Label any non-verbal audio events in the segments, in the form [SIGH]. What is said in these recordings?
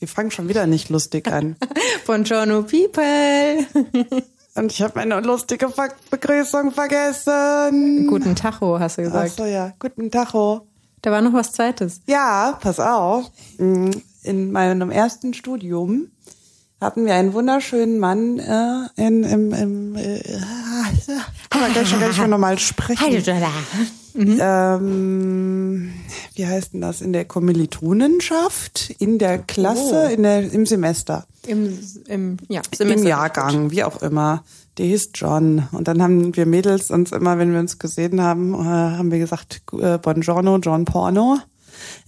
Wir fangen schon wieder nicht lustig an. [LAUGHS] Buongiorno people. [LAUGHS] Und ich habe meine lustige Ver Begrüßung vergessen. Guten Tacho, hast du Ach gesagt. so, ja. Guten Tacho. Da war noch was Zweites. Ja, pass auf. Mm, In meinem ersten Studium hatten wir einen wunderschönen Mann äh, in, im, im äh, kann man gleich schon gleich mal normal sprechen. Ähm, wie heißt denn das? In der Kommilitonenschaft, in der Klasse, Oh. in der, im Semester, Im, im, ja, im Semester- Jahrgang, wie auch immer. Der hieß John. Und dann haben wir Mädels uns immer, wenn wir uns gesehen haben, äh, haben wir gesagt, äh, Buongiorno, John Porno.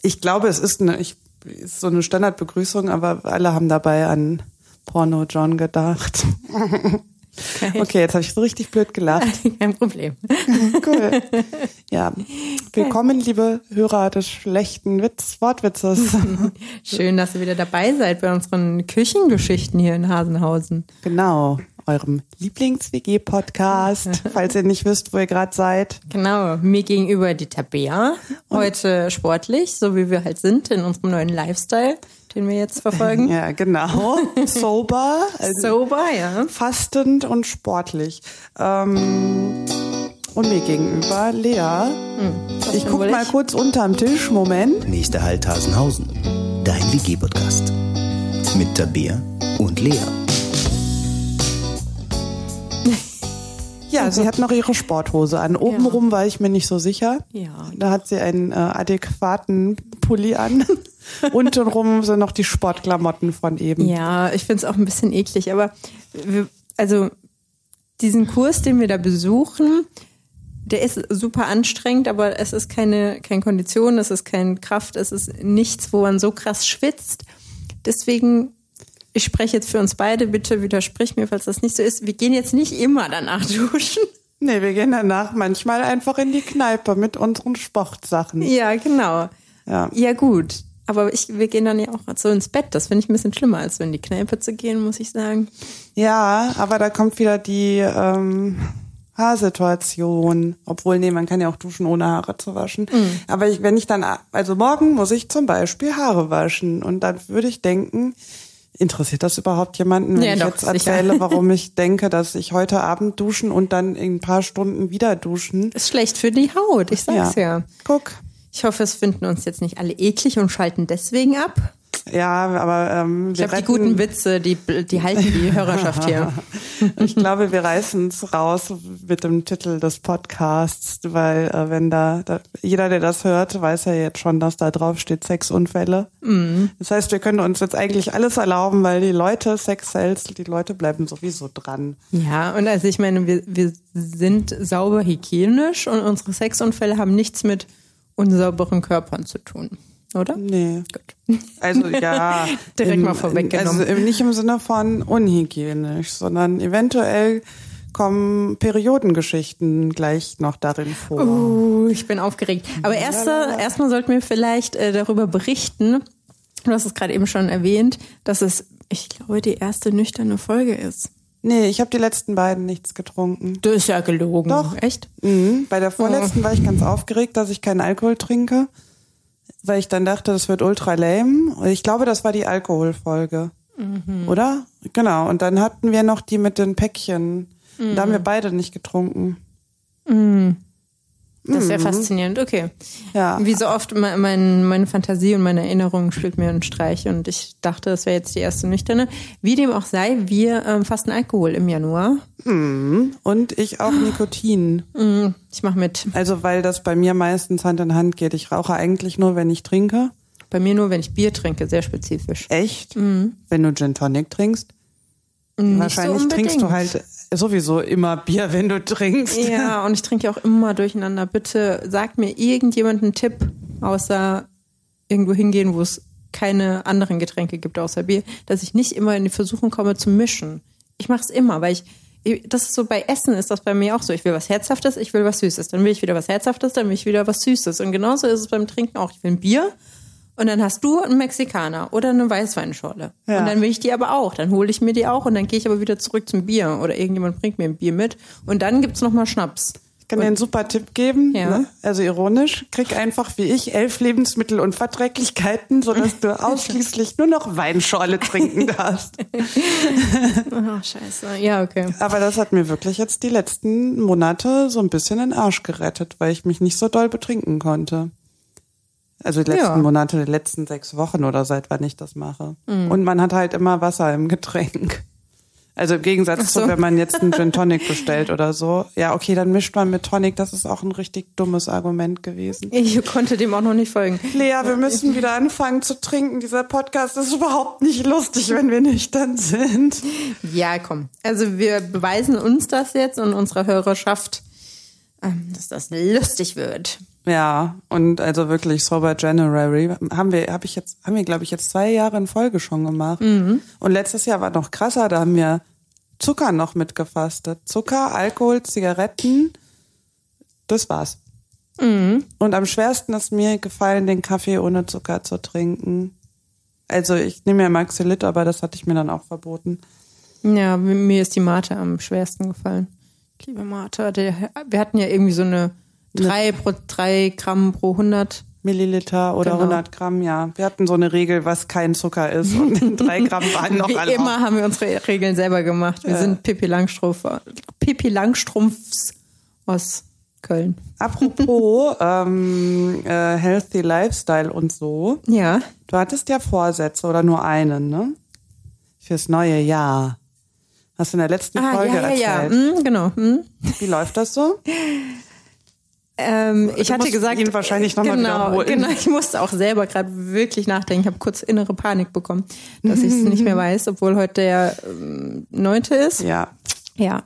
Ich glaube, es ist, eine, ich, ist so eine Standardbegrüßung, aber alle haben dabei an Porno John gedacht. [LAUGHS] Okay, jetzt habe ich so richtig blöd gelacht. [LAUGHS] Kein Problem. Cool. [LAUGHS] Ja, willkommen, liebe Hörer des schlechten Witz, Wortwitzes. Schön, dass ihr wieder dabei seid bei unseren Küchengeschichten hier in Hasenhausen. genau, eurem Lieblings-WG-Podcast, falls ihr nicht wisst, wo ihr gerade seid. Genau, mir gegenüber die Tabea. Heute sportlich, so wie wir halt sind in unserem neuen Lifestyle, den wir jetzt verfolgen. [LAUGHS] Ja, genau. Sober, also Sober, ja. fastend und sportlich. Ähm, und mir gegenüber Lea. ich guck wohl mal ich? kurz unterm Tisch. Moment. Nächster Halt Hasenhausen. Dein WG-Podcast. Mit Tabea und Lea. Ja, sie hat noch ihre Sporthose an. Obenrum war ich mir nicht so sicher. Ja. Da hat sie einen äh, adäquaten Pulli an. [LAUGHS] Untenrum sind noch die Sportklamotten von eben. Ja, ich finde es auch ein bisschen eklig, aber wir, also diesen Kurs, den wir da besuchen, der ist super anstrengend, aber es ist keine, keine Kondition, es ist keine Kraft, es ist nichts, wo man so krass schwitzt. Deswegen, ich spreche jetzt für uns beide, bitte widersprich mir, falls das nicht so ist. Wir gehen jetzt nicht immer danach [LAUGHS] duschen. Nee, wir gehen danach manchmal einfach in die Kneipe mit unseren Sportsachen. Ja, genau. Ja. Ja, gut. Aber ich, wir gehen dann ja auch so ins Bett. Das finde ich ein bisschen schlimmer, als so in die Kneipe zu gehen, muss ich sagen. Ja, aber da kommt wieder die ähm, Haarsituation. Obwohl, nee, man kann ja auch duschen, ohne Haare zu waschen. Mhm. Aber ich, wenn ich dann, also morgen muss ich zum Beispiel Haare waschen. Und dann würde ich denken, interessiert das überhaupt jemanden, wenn Ja, ich doch, jetzt sicher. erzähle, [LAUGHS] warum ich denke, dass ich heute Abend duschen und dann in ein paar Stunden wieder duschen? Ist schlecht für die Haut, ich sag's ja. Guck. Ich hoffe, es finden uns jetzt nicht alle eklig und schalten deswegen ab. Ja, aber ähm, Ich glaube, die guten Witze, die, die halten die [LAUGHS] Hörerschaft hier. [LAUGHS] Ich glaube, wir reißen es raus mit dem Titel des Podcasts, weil äh, wenn da, da jeder, der das hört, weiß ja jetzt schon, dass da drauf steht Sexunfälle. Das heißt, wir können uns jetzt eigentlich alles erlauben, weil die Leute, Sex sells, die Leute bleiben sowieso dran. Ja, und also ich meine, wir, wir sind sauber hygienisch und unsere Sexunfälle haben nichts mit unsauberen Körpern zu tun, oder? Nee. Gut. Also ja. [LAUGHS] Direkt im, mal vorweggenommen. Also nicht im Sinne von unhygienisch, sondern eventuell kommen Periodengeschichten gleich noch darin vor. Uh, ich bin aufgeregt. Aber erst, erstmal sollten wir vielleicht äh, darüber berichten, du hast es gerade eben schon erwähnt, dass es, ich glaube, die erste nüchterne Folge ist. Nee, ich habe die letzten beiden nichts getrunken. Das ist ja gelogen. Doch. Echt? Mhm. Bei der vorletzten war ich ganz aufgeregt, dass ich keinen Alkohol trinke, weil ich dann dachte, das wird ultra lame. Ich glaube, das war die Alkoholfolge. Oder? Genau. Und dann hatten wir noch die mit den Päckchen. Und Da haben wir beide nicht getrunken. Das ist ja faszinierend. Okay. Ja. Wie so oft, me- mein, meine Fantasie und meine Erinnerung spielt mir einen Streich und ich dachte, das wäre jetzt die erste nüchterne. Wie dem auch sei, wir ähm, fasten Alkohol im Januar. Und ich auch Nikotin. Ich mache mit. Also, weil das bei mir meistens Hand in Hand geht. Ich rauche eigentlich nur, wenn ich trinke. Bei mir nur, wenn ich Bier trinke, sehr spezifisch. Echt? Wenn du Gin Tonic trinkst? Wahrscheinlich so trinkst du halt sowieso immer Bier, wenn du trinkst. Ja, [LAUGHS] und ich trinke ja auch immer durcheinander. Bitte sagt mir irgendjemand einen Tipp, außer irgendwo hingehen, wo es keine anderen Getränke gibt außer Bier, dass ich nicht immer in die Versuchung komme zu mischen. Ich mache es immer, weil ich das ist so bei Essen ist das bei mir auch so. Ich will was Herzhaftes, ich will was Süßes. Dann will ich wieder was Herzhaftes, dann will ich wieder was Süßes. Und genauso ist es beim Trinken auch. Ich will ein Bier und dann hast du einen Mexikaner oder eine Weißweinschorle. Ja. Und dann will ich die aber auch. Dann hole ich mir die auch und dann gehe ich aber wieder zurück zum Bier oder irgendjemand bringt mir ein Bier mit. Und dann gibt's noch mal Schnaps. Ich kann dir einen super Tipp geben, Ja. ne? also ironisch. Krieg einfach wie ich elf Lebensmittelunverträglichkeiten, sodass du [LAUGHS] ausschließlich nur noch Weinschorle trinken [LAUGHS] darfst. Oh, scheiße. Ja, okay. Aber das hat mir wirklich jetzt die letzten Monate so ein bisschen den Arsch gerettet, weil ich mich nicht so doll betrinken konnte. Also die letzten Ja. Monate, die letzten sechs Wochen oder seit wann ich das mache. Mhm. Und man hat halt immer Wasser im Getränk. Also im Gegensatz so. zu, wenn man jetzt einen [LAUGHS] Gin Tonic bestellt oder so. Ja, okay, dann mischt man mit Tonic. Das ist auch ein richtig dummes Argument gewesen. Ich konnte dem auch noch nicht folgen. Lea, wir müssen wieder anfangen zu trinken. Dieser Podcast ist überhaupt nicht lustig, wenn wir nüchtern sind. Ja, komm. Also wir beweisen uns das jetzt und unserer Hörerschaft, ähm, dass das lustig wird. Ja, und also wirklich Sober January haben wir, habe ich jetzt, haben wir glaube ich jetzt zwei Jahre in Folge schon gemacht. Und letztes Jahr war noch krasser, da haben wir Zucker noch mitgefastet. Zucker, Alkohol, Zigaretten, das war's. Und am schwersten ist mir gefallen, den Kaffee ohne Zucker zu trinken. Also ich nehme ja Maxillit, aber das hatte ich mir dann auch verboten. Ja, mir ist die Mate am schwersten gefallen. Ich liebe Mate. Der, wir hatten ja irgendwie so eine drei, pro, drei Gramm pro 100. Milliliter oder Genau. 100 Gramm, ja. Wir hatten so eine Regel, was kein Zucker ist. Und [LAUGHS] drei Gramm waren noch Wie alle. immer haben wir unsere Regeln selber gemacht. Wir sind Pippi Langstrumpf, Pippi Langstrumpfs aus Köln. Apropos [LAUGHS] ähm, äh, Healthy Lifestyle und so. Ja. Du hattest ja Vorsätze oder nur einen, ne? Fürs neue Jahr. Hast du in der letzten Folge Ah, ja, ja, ja. erzählt. Hm, genau. Hm. Wie läuft das so? [LAUGHS] Ähm, ich hatte gesagt, ihn wahrscheinlich noch mal genau, genau. Ich musste auch selber gerade wirklich nachdenken. Ich habe kurz innere Panik bekommen, dass ich es [LAUGHS] nicht mehr weiß, obwohl heute der ähm, neunte ist. Ja. Ja.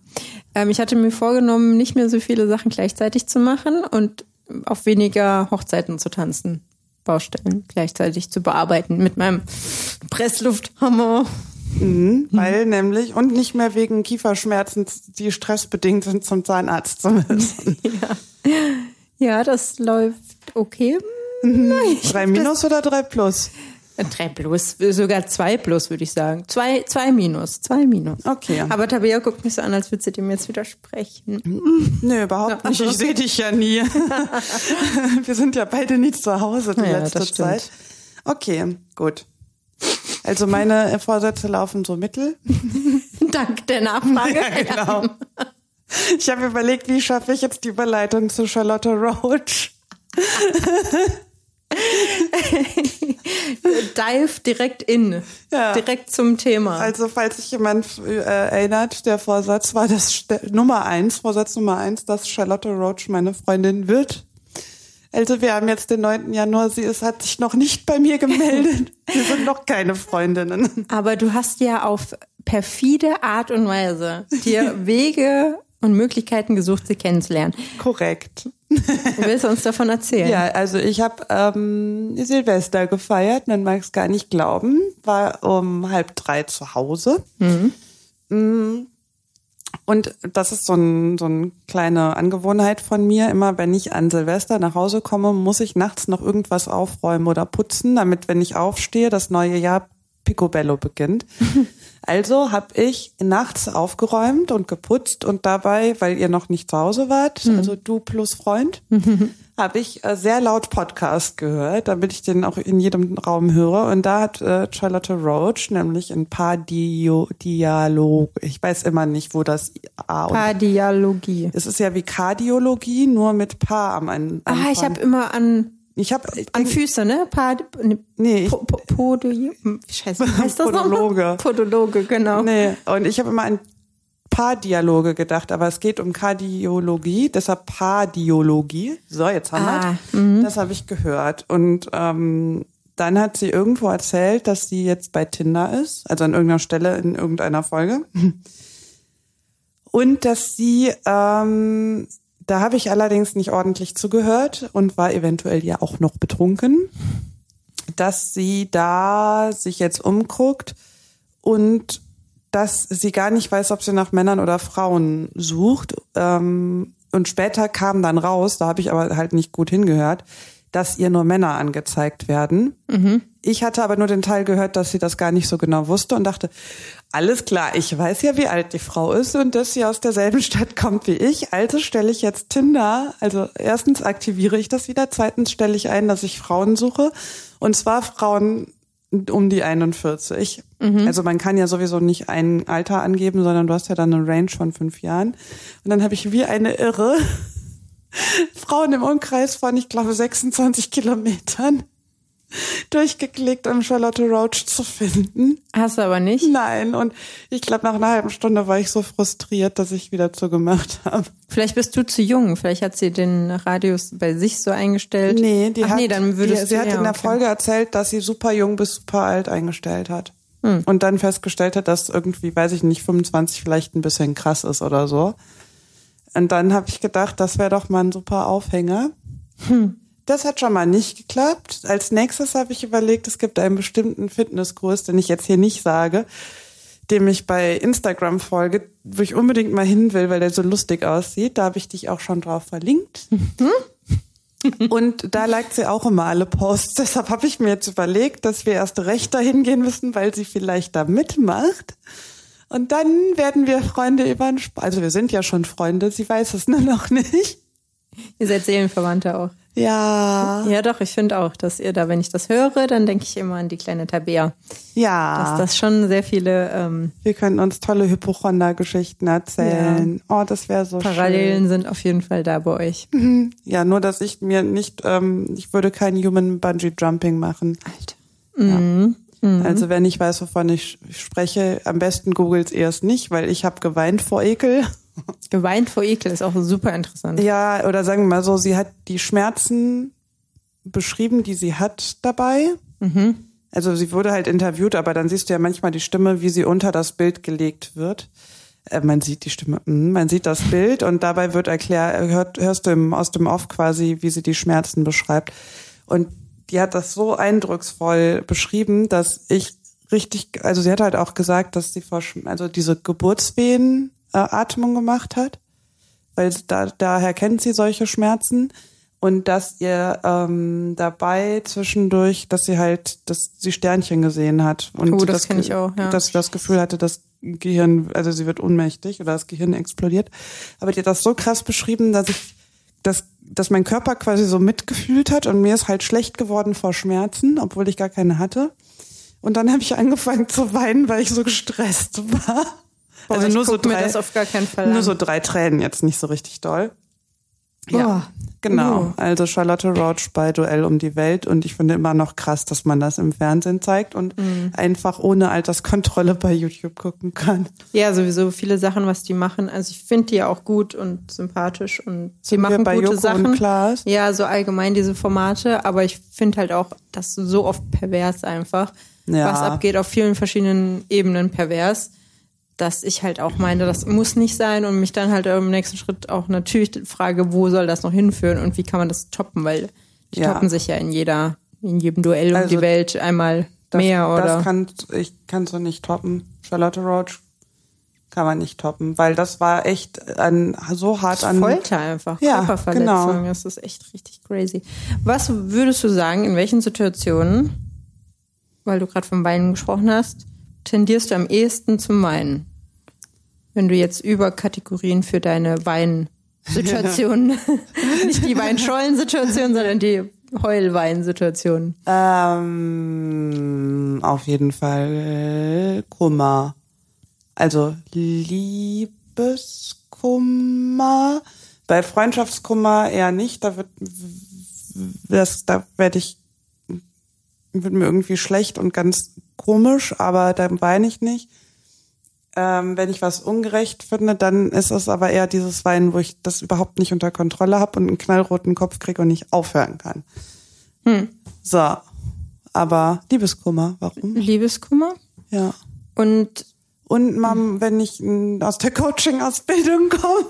Ähm, ich hatte mir vorgenommen, nicht mehr so viele Sachen gleichzeitig zu machen und auf weniger Hochzeiten zu tanzen. Baustellen gleichzeitig zu bearbeiten mit meinem Presslufthammer. Mhm, weil nämlich, und nicht mehr wegen Kieferschmerzen, die stressbedingt sind, zum Zahnarzt zu müssen. [LAUGHS] Ja, das läuft okay. drei Minus oder drei Plus? Drei plus, sogar zwei plus, würde ich sagen. Zwei, zwei minus, zwei minus. Okay. Aber Tabea guckt mich so an, als würde sie dem jetzt widersprechen. Nö, überhaupt Ja, nicht. Ich sehe dich ja nie. [LAUGHS] [LAUGHS] Wir sind ja beide nie zu Hause die Ja, letzte. Zeit. Okay, gut. Also meine Vorsätze laufen so mittel. [LAUGHS] Dank der Nachfrage. [LAUGHS] Ja, genau. Ich habe überlegt, wie schaffe ich jetzt die Überleitung zu Charlotte Roach? [LAUGHS] Dive direkt in. Ja. Direkt zum Thema. Also falls sich jemand äh, erinnert, der Vorsatz war das Nummer eins, Vorsatz Nummer eins, dass Charlotte Roach meine Freundin wird. Also wir haben jetzt den 9. Januar, sie ist, hat sich noch nicht bei mir gemeldet. [LAUGHS] Wir sind noch keine Freundinnen. Aber du hast ja auf perfide Art und Weise dir Wege und Möglichkeiten gesucht, sie kennenzulernen. Korrekt. Du willst uns davon erzählen? Ja, also ich habe ähm, Silvester gefeiert, man mag es gar nicht glauben, war um halb drei zu Hause. Mm. Und das ist so, ein, so eine kleine Angewohnheit von mir. Immer wenn ich an Silvester nach Hause komme, muss ich nachts noch irgendwas aufräumen oder putzen, damit, wenn ich aufstehe, das neue Jahr Picobello beginnt. [LAUGHS] Also habe ich nachts aufgeräumt und geputzt und dabei, weil ihr noch nicht zu Hause wart, also du plus Freund, [LAUGHS] habe ich äh, sehr laut Podcast gehört, damit ich den auch in jedem Raum höre. Und da hat äh, Charlotte Roach nämlich ein paar Dio Dialog, ich weiß immer nicht, wo das A und Pardialogie. es ist ja wie Kardiologie, nur mit Paar am Anfang. Ah, ich habe immer an, ich habe an Füße, ne? Pad, ne, Nee, ich- po, po, Podo, Scheiße, wie [LAUGHS] heißt das Podologe. nochmal? Podologe, genau. Nee, und ich habe immer an Paardialoge gedacht, aber es geht um Kardiologie, deshalb Paardiologie. So, jetzt haben Ah, wir Das habe ich gehört. Und ähm, dann hat sie irgendwo erzählt, dass sie jetzt bei Tinder ist, also an irgendeiner Stelle in irgendeiner Folge. [LAUGHS] Und dass sie, ähm, da habe ich allerdings nicht ordentlich zugehört und war eventuell ja auch noch betrunken, dass sie da sich jetzt umguckt und dass sie gar nicht weiß, ob sie nach Männern oder Frauen sucht. Ähm, und später kam dann raus, da habe ich aber halt nicht gut hingehört, dass ihr nur Männer angezeigt werden. Ich hatte aber nur den Teil gehört, dass sie das gar nicht so genau wusste und dachte, Alles klar, ich weiß ja, wie alt die Frau ist und dass sie aus derselben Stadt kommt wie ich. Also stelle ich jetzt Tinder. Also erstens aktiviere ich das wieder, zweitens stelle ich ein, dass ich Frauen suche. Und zwar Frauen um die 41. Also man kann ja sowieso nicht ein Alter angeben, sondern du hast ja dann eine Range von fünf Jahren. Und dann habe ich wie eine Irre [LAUGHS] Frauen im Umkreis von, ich glaube, 26 Kilometern [LAUGHS] durchgeklickt, um Charlotte Roach zu finden. Hast du aber nicht? Nein, und ich glaube, nach einer halben Stunde war ich so frustriert, dass ich wieder zugemacht [LAUGHS] habe. Vielleicht bist du zu jung. Vielleicht hat sie den Radius bei sich so eingestellt. Nee, die Ach hat, nee, dann würdest die, sie du, hat ja, in der okay. Folge erzählt, dass sie super jung bis super alt eingestellt hat. Hm. Und dann festgestellt hat, dass irgendwie, weiß ich nicht, 25 vielleicht ein bisschen krass ist oder so. Und dann habe ich gedacht, das wäre doch mal ein super Aufhänger. Hm. Das hat schon mal nicht geklappt. Als nächstes habe ich überlegt, es gibt einen bestimmten Fitnesskurs, den ich jetzt hier nicht sage, dem ich bei Instagram folge, wo ich unbedingt mal hin will, weil der so lustig aussieht. Da habe ich dich auch schon drauf verlinkt. Und da liked sie auch immer alle Posts. Deshalb habe ich mir jetzt überlegt, dass wir erst recht dahin gehen müssen, weil sie vielleicht da mitmacht. Und dann werden wir Freunde über den Also wir sind ja schon Freunde, sie weiß es nur noch nicht. Ihr seid Seelenverwandte auch. Ja. Ja, doch, ich finde auch, dass ihr da, wenn ich das höre, dann denke ich immer an die kleine Tabea. Ja. Dass das schon sehr viele ähm, wir können uns tolle Hypochonder-Geschichten erzählen. Oh, das wäre so Parallelen sind auf jeden Fall da bei euch. schön. Ja, nur dass ich mir nicht, ähm, ich würde kein Human Bungee Jumping machen. Alter. Also wenn ich weiß, wovon ich spreche, am besten googelt erst nicht, weil ich habe geweint vor Ekel. Geweint vor Ekel ist auch super interessant. Ja, oder sagen wir mal so, sie hat die Schmerzen beschrieben, die sie hat dabei. Also sie wurde halt interviewt, aber dann siehst du ja manchmal die Stimme, wie sie unter das Bild gelegt wird. Äh, man sieht die Stimme, mm, man sieht das Bild und dabei wird erklärt, hört, hörst du im, aus dem Off quasi, wie sie die Schmerzen beschreibt. Und die hat das so eindrucksvoll beschrieben, dass ich richtig, also sie hat halt auch gesagt, dass sie vor, also diese Geburtswehen Atmung gemacht hat weil da, daher kennt sie solche Schmerzen und dass ihr ähm, dabei zwischendurch, dass sie halt, dass sie Sternchen gesehen hat und Oh, das kenn Ge- ich auch, ja. dass sie das Gefühl hatte, das Gehirn, also sie wird ohnmächtig oder das Gehirn explodiert. Aber die hat das so krass beschrieben, dass ich, dass, dass mein Körper quasi so mitgefühlt hat und mir ist halt schlecht geworden vor Schmerzen, obwohl ich gar keine hatte. Und dann habe ich angefangen zu weinen, weil ich so gestresst war. Boah, also nur so guck mir drei, das auf gar keinen Fall nur an. so drei Tränen, jetzt nicht so richtig doll. Ja, Boah. genau. Oh. Also Charlotte Roach bei Duell um die Welt und ich finde immer noch krass, dass man das im Fernsehen zeigt und Mhm. einfach ohne Alterskontrolle bei YouTube gucken kann. Ja, sowieso viele Sachen, was die machen. Also ich finde die ja auch gut und sympathisch und wir machen bei gute Joko Sachen. und Klaas? Ja, so allgemein diese Formate, aber ich finde halt auch, das so oft pervers einfach, Ja. was abgeht auf vielen verschiedenen Ebenen pervers, dass ich halt auch meine, das muss nicht sein und mich dann halt im nächsten Schritt auch natürlich frage, wo soll das noch hinführen und wie kann man das toppen, weil die Ja. toppen sich ja in jeder, in jedem Duell um Also die Welt einmal Das, mehr oder. Das kann ich kann so nicht toppen. Charlotte Roach kann man nicht toppen, weil das war echt an, so hart an Folter einfach, Ja, Körperverletzung. genau. Das ist echt richtig crazy. Was würdest du sagen, in welchen Situationen, weil du gerade vom Weinen gesprochen hast, tendierst du am ehesten zum Weinen? Wenn du jetzt über Kategorien für deine Weinsituation, [LAUGHS] [LAUGHS] nicht die Weinschollen-Situation, sondern die Heulwein-Situation. Ähm, auf jeden Fall Kummer. Also Liebeskummer. Bei Freundschaftskummer eher nicht. Da wird das, da werde ich wird mir irgendwie schlecht und ganz komisch, aber dann weine ich nicht. Ähm, wenn ich was ungerecht finde, dann ist es aber eher dieses Weinen, wo ich das überhaupt nicht unter Kontrolle habe und einen knallroten Kopf kriege und nicht aufhören kann. So, aber Liebeskummer, warum? Liebeskummer? Ja. Und Und Mom, wenn ich mm, aus der Coaching-Ausbildung komme.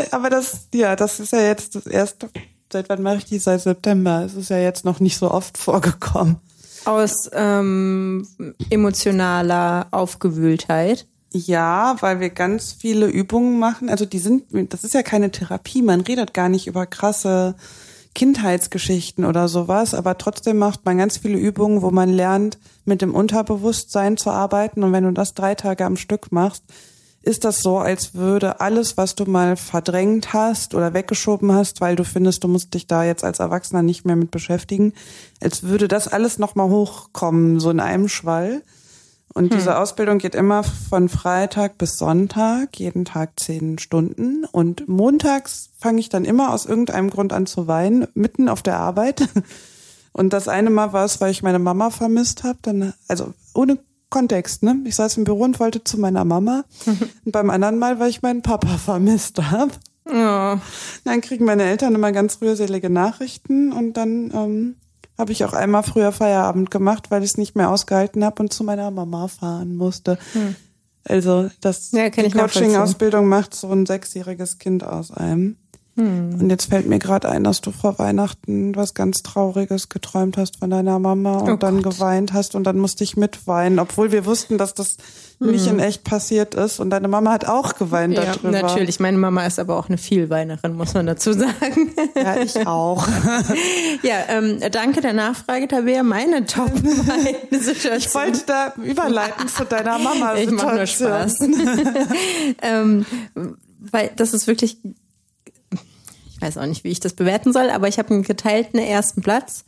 [LAUGHS] aber das, ja, das ist ja jetzt das erste. Seit wann mache ich die? Seit September. Es ist ja jetzt noch nicht so oft [LAUGHS] vorgekommen. aus ähm, emotionaler Aufgewühltheit. Ja, weil wir ganz viele Übungen machen. Also die sind, das ist ja keine Therapie. Man redet gar nicht über krasse Kindheitsgeschichten oder sowas, aber trotzdem macht man ganz viele Übungen, wo man lernt, mit dem Unterbewusstsein zu arbeiten. Und wenn du das drei Tage am Stück machst, ist das so, als würde alles, was du mal verdrängt hast oder weggeschoben hast, weil du findest, du musst dich da jetzt als Erwachsener nicht mehr mit beschäftigen, als würde das alles nochmal hochkommen, so in einem Schwall. Und hm. diese Ausbildung geht immer von Freitag bis Sonntag, jeden Tag zehn Stunden. Und montags fange ich dann immer aus irgendeinem Grund an zu weinen, mitten auf der Arbeit. [LAUGHS] Und das eine Mal war es, weil ich meine Mama vermisst habe. Dann, also ohne Kontext, ne? Ich saß im Büro und wollte zu meiner Mama. [LAUGHS] Und beim anderen Mal, weil ich meinen Papa [LAUGHS] vermisst habe. Ja. Dann kriegen meine Eltern immer ganz rührselige Nachrichten und dann ähm, habe ich auch einmal früher Feierabend gemacht, weil ich es nicht mehr ausgehalten habe und zu meiner Mama fahren musste. Hm. Also das ja, die Coaching-Ausbildung macht so ein sechsjähriges Kind aus einem. Hm. Und jetzt fällt mir gerade ein, dass du vor Weihnachten was ganz Trauriges geträumt hast von deiner Mama und oh dann Gott. geweint hast und dann musste ich mitweinen, obwohl wir wussten, dass das hm. nicht in echt passiert ist. Und deine Mama hat auch geweint ja, darüber. Natürlich, meine Mama ist aber auch eine Vielweinerin, muss man dazu sagen. Ja, ich auch. [LAUGHS] ja, ähm, danke der Nachfrage, Tabea. Meine Top-Situation. Ich wollte da überleiten zu deiner Mama. [LAUGHS] Ich mache nur Spaß. [LAUGHS] ähm, weil das ist wirklich ich weiß auch nicht, wie ich das bewerten soll, aber ich habe einen geteilten ersten Platz.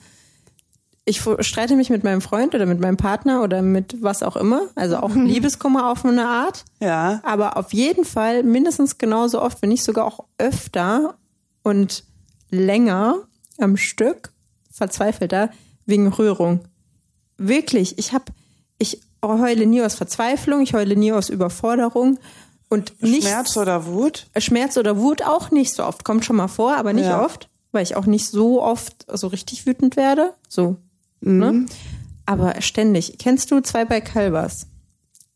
Ich streite mich mit meinem Freund oder mit meinem Partner oder mit was auch immer, also auch [LAUGHS] Liebeskummer auf eine Art. Ja. Aber auf jeden Fall mindestens genauso oft, wenn nicht sogar auch öfter und länger am Stück, verzweifelter, wegen Rührung. Wirklich, ich habe, ich heule nie aus Verzweiflung, ich heule nie aus Überforderung und nicht, Schmerz oder Wut? Schmerz oder Wut auch nicht so oft. Kommt schon mal vor, aber nicht ja. oft, weil ich auch nicht so oft so richtig wütend werde. So. Mhm. Ne? Aber ständig. Kennst du zwei bei Calvas?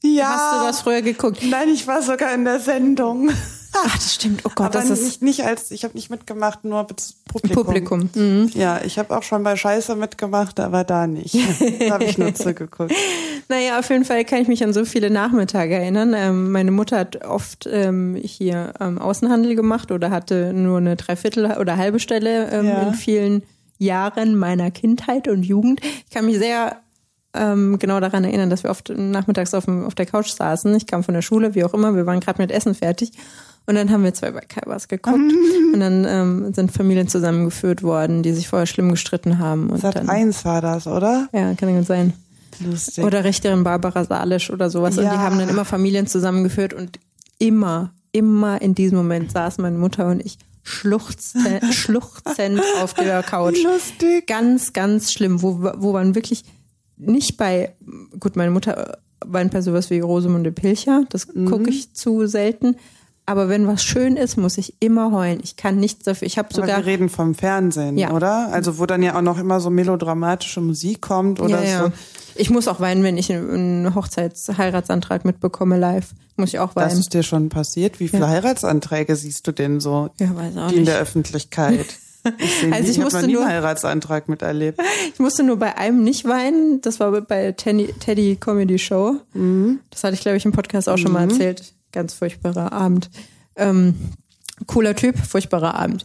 Ja. Hast du das früher geguckt? Nein, ich war sogar in der Sendung. Ach, das stimmt. Oh Gott, Aber das ist nicht, nicht als ich habe nicht mitgemacht, nur Publikum. Publikum. Mhm. Ja, ich habe auch schon bei Scheiße mitgemacht, aber da nicht. da habe ich nur [LAUGHS] zugeguckt. Naja, auf jeden Fall kann ich mich an so viele Nachmittage erinnern. Ähm, meine Mutter hat oft ähm, hier ähm, Außenhandel gemacht oder hatte nur eine Dreiviertel oder halbe Stelle ähm, ja. in vielen Jahren meiner Kindheit und Jugend. Ich kann mich sehr ähm, genau daran erinnern, dass wir oft nachmittags auf, dem, auf der Couch saßen. Ich kam von der Schule, wie auch immer, wir waren gerade mit Essen fertig. Und dann haben wir zwei bei Calvas geguckt. und dann ähm, sind Familien zusammengeführt worden, die sich vorher schlimm gestritten haben. Und Sat dann, eins war das, oder? Ja, kann gut sein. Lustig. Oder Richterin Barbara Salisch oder sowas. Ja. Und die haben dann immer Familien zusammengeführt und immer, immer in diesem Moment saßen meine Mutter und ich schluchzend, [LAUGHS] schluchzend auf der Couch. Lustig. Ganz, ganz schlimm, wo, wo man wirklich nicht bei, gut, meine Mutter weint bei sowas wie Rosamunde Pilcher, das mhm. gucke ich zu selten. Aber wenn was schön ist, muss ich immer heulen. Ich kann nichts dafür. Ich habe sogar. wir reden vom Fernsehen, ja. oder? Also wo dann ja auch noch immer so melodramatische Musik kommt oder ja, ja. so. Ich muss auch weinen, wenn ich einen Hochzeitsheiratsantrag mitbekomme live. Muss ich auch weinen. Das ist dir schon passiert? Wie viele Heiratsanträge siehst du denn so ja, weiß auch die nicht. in der Öffentlichkeit? [LAUGHS] Ich, sehe also ich, ich musste noch nie nur, einen Heiratsantrag miterlebt. Ich musste nur bei einem nicht weinen. Das war bei Teddy, Teddy Comedy Show. Mhm. Das hatte ich, glaube ich, im Podcast auch schon mhm. mal erzählt. Ganz furchtbarer Abend. Ähm, cooler Typ, furchtbarer Abend.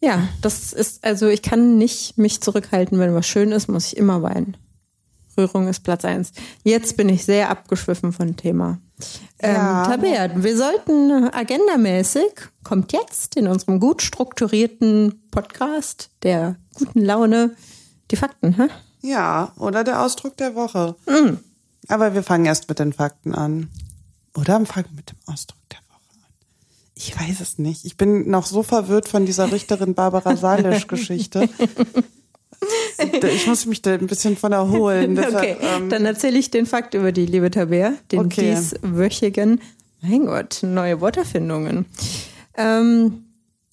Ja, das ist, also ich kann nicht mich zurückhalten, wenn was schön ist, muss ich immer weinen. Rührung ist Platz eins. Jetzt bin ich sehr abgeschwiffen von Thema. Ähm, ja. Tabea, wir sollten agendamäßig, kommt jetzt in unserem gut strukturierten Podcast der guten Laune die Fakten, hä? Ja, oder der Ausdruck der Woche. Mhm. Aber wir fangen erst mit den Fakten an. Oder fangen mit dem Ausdruck der Woche an. Ich weiß es nicht. Ich bin noch so verwirrt von dieser Richterin Barbara Salisch-Geschichte. [LAUGHS] Ich muss mich da ein bisschen von erholen. [LAUGHS] Okay, ähm, dann erzähle ich den Fakt über die liebe Tabea, den okay. dieswöchigen, mein Gott, neue Worterfindungen. Ähm,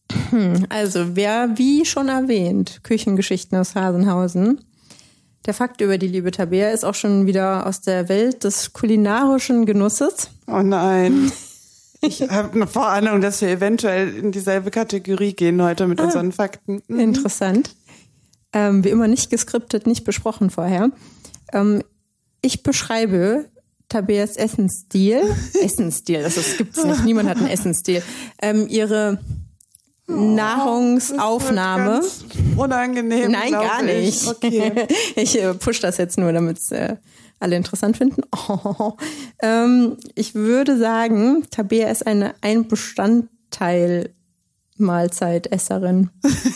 [CLEARS THROAT] also, wer, wie schon erwähnt, Küchengeschichten aus Hasenhausen. Der Fakt über die liebe Tabea ist auch schon wieder aus der Welt des kulinarischen Genusses. Oh nein. Ich habe eine Vorahnung, dass wir eventuell in dieselbe Kategorie gehen heute mit ah, unseren Fakten. Mhm. Interessant ähm, wie immer nicht geskriptet, nicht besprochen vorher. Ähm, ich beschreibe Tabeas Essensstil. [LAUGHS] Essensstil, das, das gibt's nicht. Niemand hat einen Essensstil. Ähm, ihre Nahrungsaufnahme. Das wird ganz unangenehm. Nein, gar ich. nicht. Okay. [LAUGHS] ich äh, push das jetzt nur, damit es äh, alle interessant finden. Oh. [LAUGHS] Ähm, ich würde sagen, Tabea ist eine ein Bestandteil Mahlzeitesserin.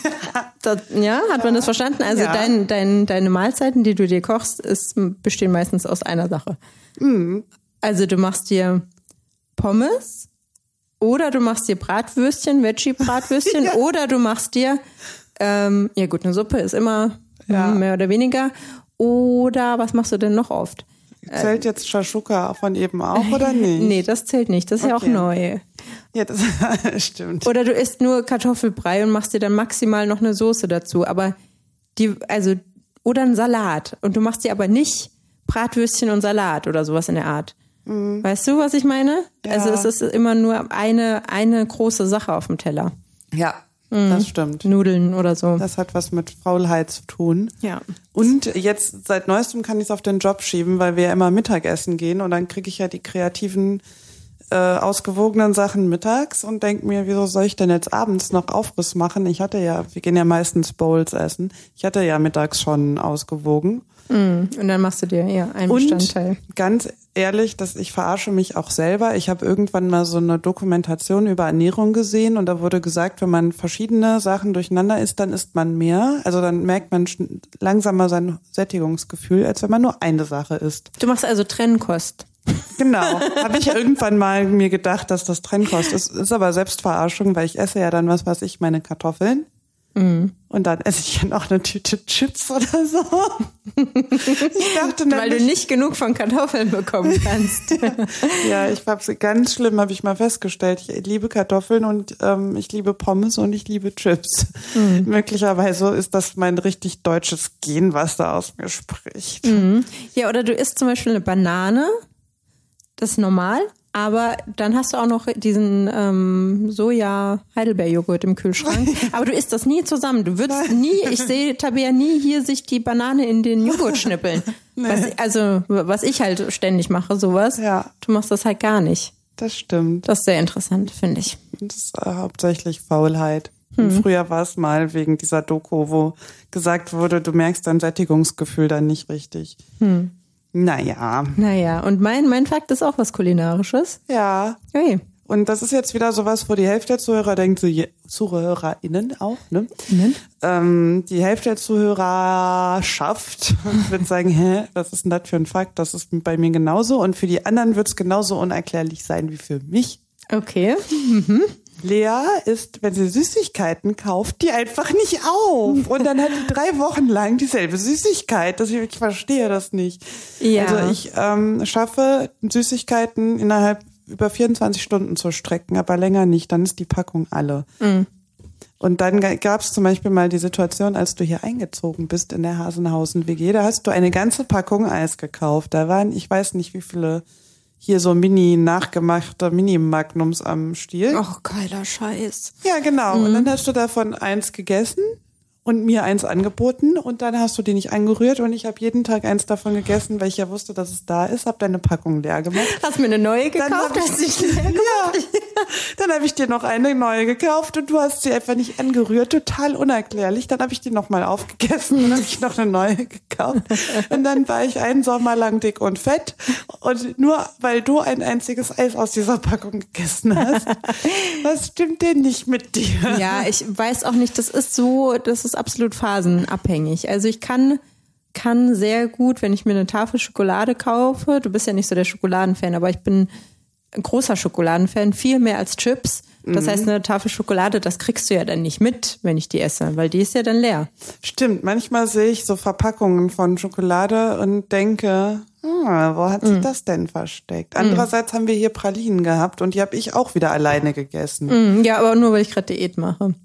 [LAUGHS] das, ja, hat man das verstanden? Also Ja. dein, dein, deine Mahlzeiten, die du dir kochst, ist, bestehen meistens aus einer Sache. Mhm. Also du machst dir Pommes oder du machst dir Bratwürstchen, Veggie-Bratwürstchen [LAUGHS] Ja. oder du machst dir, ähm, ja gut, eine Suppe ist immer Ja. mm, mehr oder weniger. Oder was machst du denn noch oft? Zählt jetzt Shashuka von eben auch [LAUGHS] oder nicht? Nee, das zählt nicht. Das ist ja auch Okay. neu. Ja, das [LAUGHS] stimmt. Oder du isst nur Kartoffelbrei und machst dir dann maximal noch eine Soße dazu. Aber die, also, oder ein Salat. Und du machst dir aber nicht Bratwürstchen und Salat oder sowas in der Art. Weißt du, was ich meine? Ja. Also es ist immer nur eine, eine große Sache auf dem Teller. Ja, Mhm. das stimmt. Nudeln oder so. Das hat was mit Faulheit zu tun. Ja. Und jetzt seit neuestem kann ich es auf den Job schieben, weil wir ja immer Mittagessen gehen und dann kriege ich ja die kreativen, äh, ausgewogenen Sachen mittags und denk mir, wieso soll ich denn jetzt abends noch Aufriss machen? Ich hatte ja, wir gehen ja meistens Bowls essen. Ich hatte ja mittags schon ausgewogen. Und dann machst du dir ja einen Bestandteil. Und ganz ehrlich, dass ich verarsche mich auch selber. Ich habe irgendwann mal so eine Dokumentation über Ernährung gesehen und da wurde gesagt, wenn man verschiedene Sachen durcheinander isst, dann isst man mehr. Also dann merkt man langsamer sein Sättigungsgefühl, als wenn man nur eine Sache isst. Du machst also Trennkost. Genau. [LAUGHS] habe ich irgendwann mal mir gedacht, dass das Trennkost ist. Ist aber Selbstverarschung, weil ich esse ja dann was weiß ich, meine Kartoffeln. Mhm. Und dann esse ich ja noch eine Tüte Chips oder so. [LAUGHS] Ich dachte Weil du nicht genug von Kartoffeln bekommen [LAUGHS] kannst. [LAUGHS] Ja, ich hab's ganz schlimm, habe ich mal festgestellt. Ich liebe Kartoffeln und ähm, ich liebe Pommes und ich liebe Chips. Mhm. Möglicherweise ist das mein richtig deutsches Gen, was da aus mir spricht. Mhm. Ja, oder du isst zum Beispiel eine Banane. Das ist normal. Aber dann hast du auch noch diesen ähm, Soja-Heidelbeer-Joghurt im Kühlschrank. [LAUGHS] Aber du isst das nie zusammen. Du würdest nie, ich sehe Tabea nie hier sich die Banane in den Joghurt schnippeln. [LAUGHS] Was, also, was ich halt ständig mache, sowas. Ja. Du machst das halt gar nicht. Das stimmt. Das ist sehr interessant, finde ich. Das ist äh, hauptsächlich Faulheit. Mhm. Früher war es mal wegen dieser Doku, wo gesagt wurde, du merkst dein Sättigungsgefühl dann nicht richtig. Hm. Naja, Naja, und mein, mein Fakt ist auch was Kulinarisches. ja. Hey. Und das ist jetzt wieder sowas, wo die Hälfte der Zuhörer denkt, ZuhörerInnen auch, ne? Ähm, die Hälfte der Zuhörerschaft [LAUGHS] wird sagen, hä, was ist denn das für ein Fakt? Das ist bei mir genauso. Und für die anderen wird es genauso unerklärlich sein wie für mich. Okay. [LAUGHS] Lea ist, wenn sie Süßigkeiten kauft, die einfach nicht auf. Und dann hat sie drei Wochen lang dieselbe Süßigkeit. Das, ich verstehe das nicht. Ja. Also ich ähm, schaffe Süßigkeiten innerhalb über 24 Stunden zu strecken, aber länger nicht. Dann ist die Packung alle. Und dann gab es zum Beispiel mal die Situation, als du hier eingezogen bist in der Hasenhausen-WG, da hast du eine ganze Packung Eis gekauft. Da waren, ich weiß nicht, wie viele hier so mini nachgemachte Mini-Magnums am Stiel. Oh, geiler Scheiß. Ja, genau. Und dann hast du davon eins gegessen und mir eins angeboten und dann hast du die nicht angerührt und ich habe jeden Tag eins davon gegessen, weil ich ja wusste, dass es da ist, habe deine Packung leer gemacht. Hast mir eine neue gekauft? hast ich, dich leer [LAUGHS] ja, [LAUGHS] dann habe ich dir noch eine neue gekauft und du hast sie einfach nicht angerührt, total unerklärlich. Dann habe ich die nochmal aufgegessen und habe ich noch eine neue [LAUGHS] gekauft und dann war ich einen Sommer lang dick und fett und nur weil du ein einziges Eis aus dieser Packung gegessen hast. Was stimmt denn nicht mit dir? Ja, ich weiß auch nicht, das ist so, das ist absolut phasenabhängig. Also ich kann, kann sehr gut, wenn ich mir eine Tafel Schokolade kaufe, du bist ja nicht so der Schokoladenfan, aber ich bin ein großer Schokoladenfan, viel mehr als Chips. Das heißt, eine Tafel Schokolade, das kriegst du ja dann nicht mit, wenn ich die esse, weil die ist ja dann leer. Stimmt, manchmal sehe ich so Verpackungen von Schokolade und denke, ah, wo hat sich das denn versteckt? Andererseits haben wir hier Pralinen gehabt und die habe ich auch wieder alleine gegessen. Hm, Ja, aber nur, weil ich gerade Diät mache.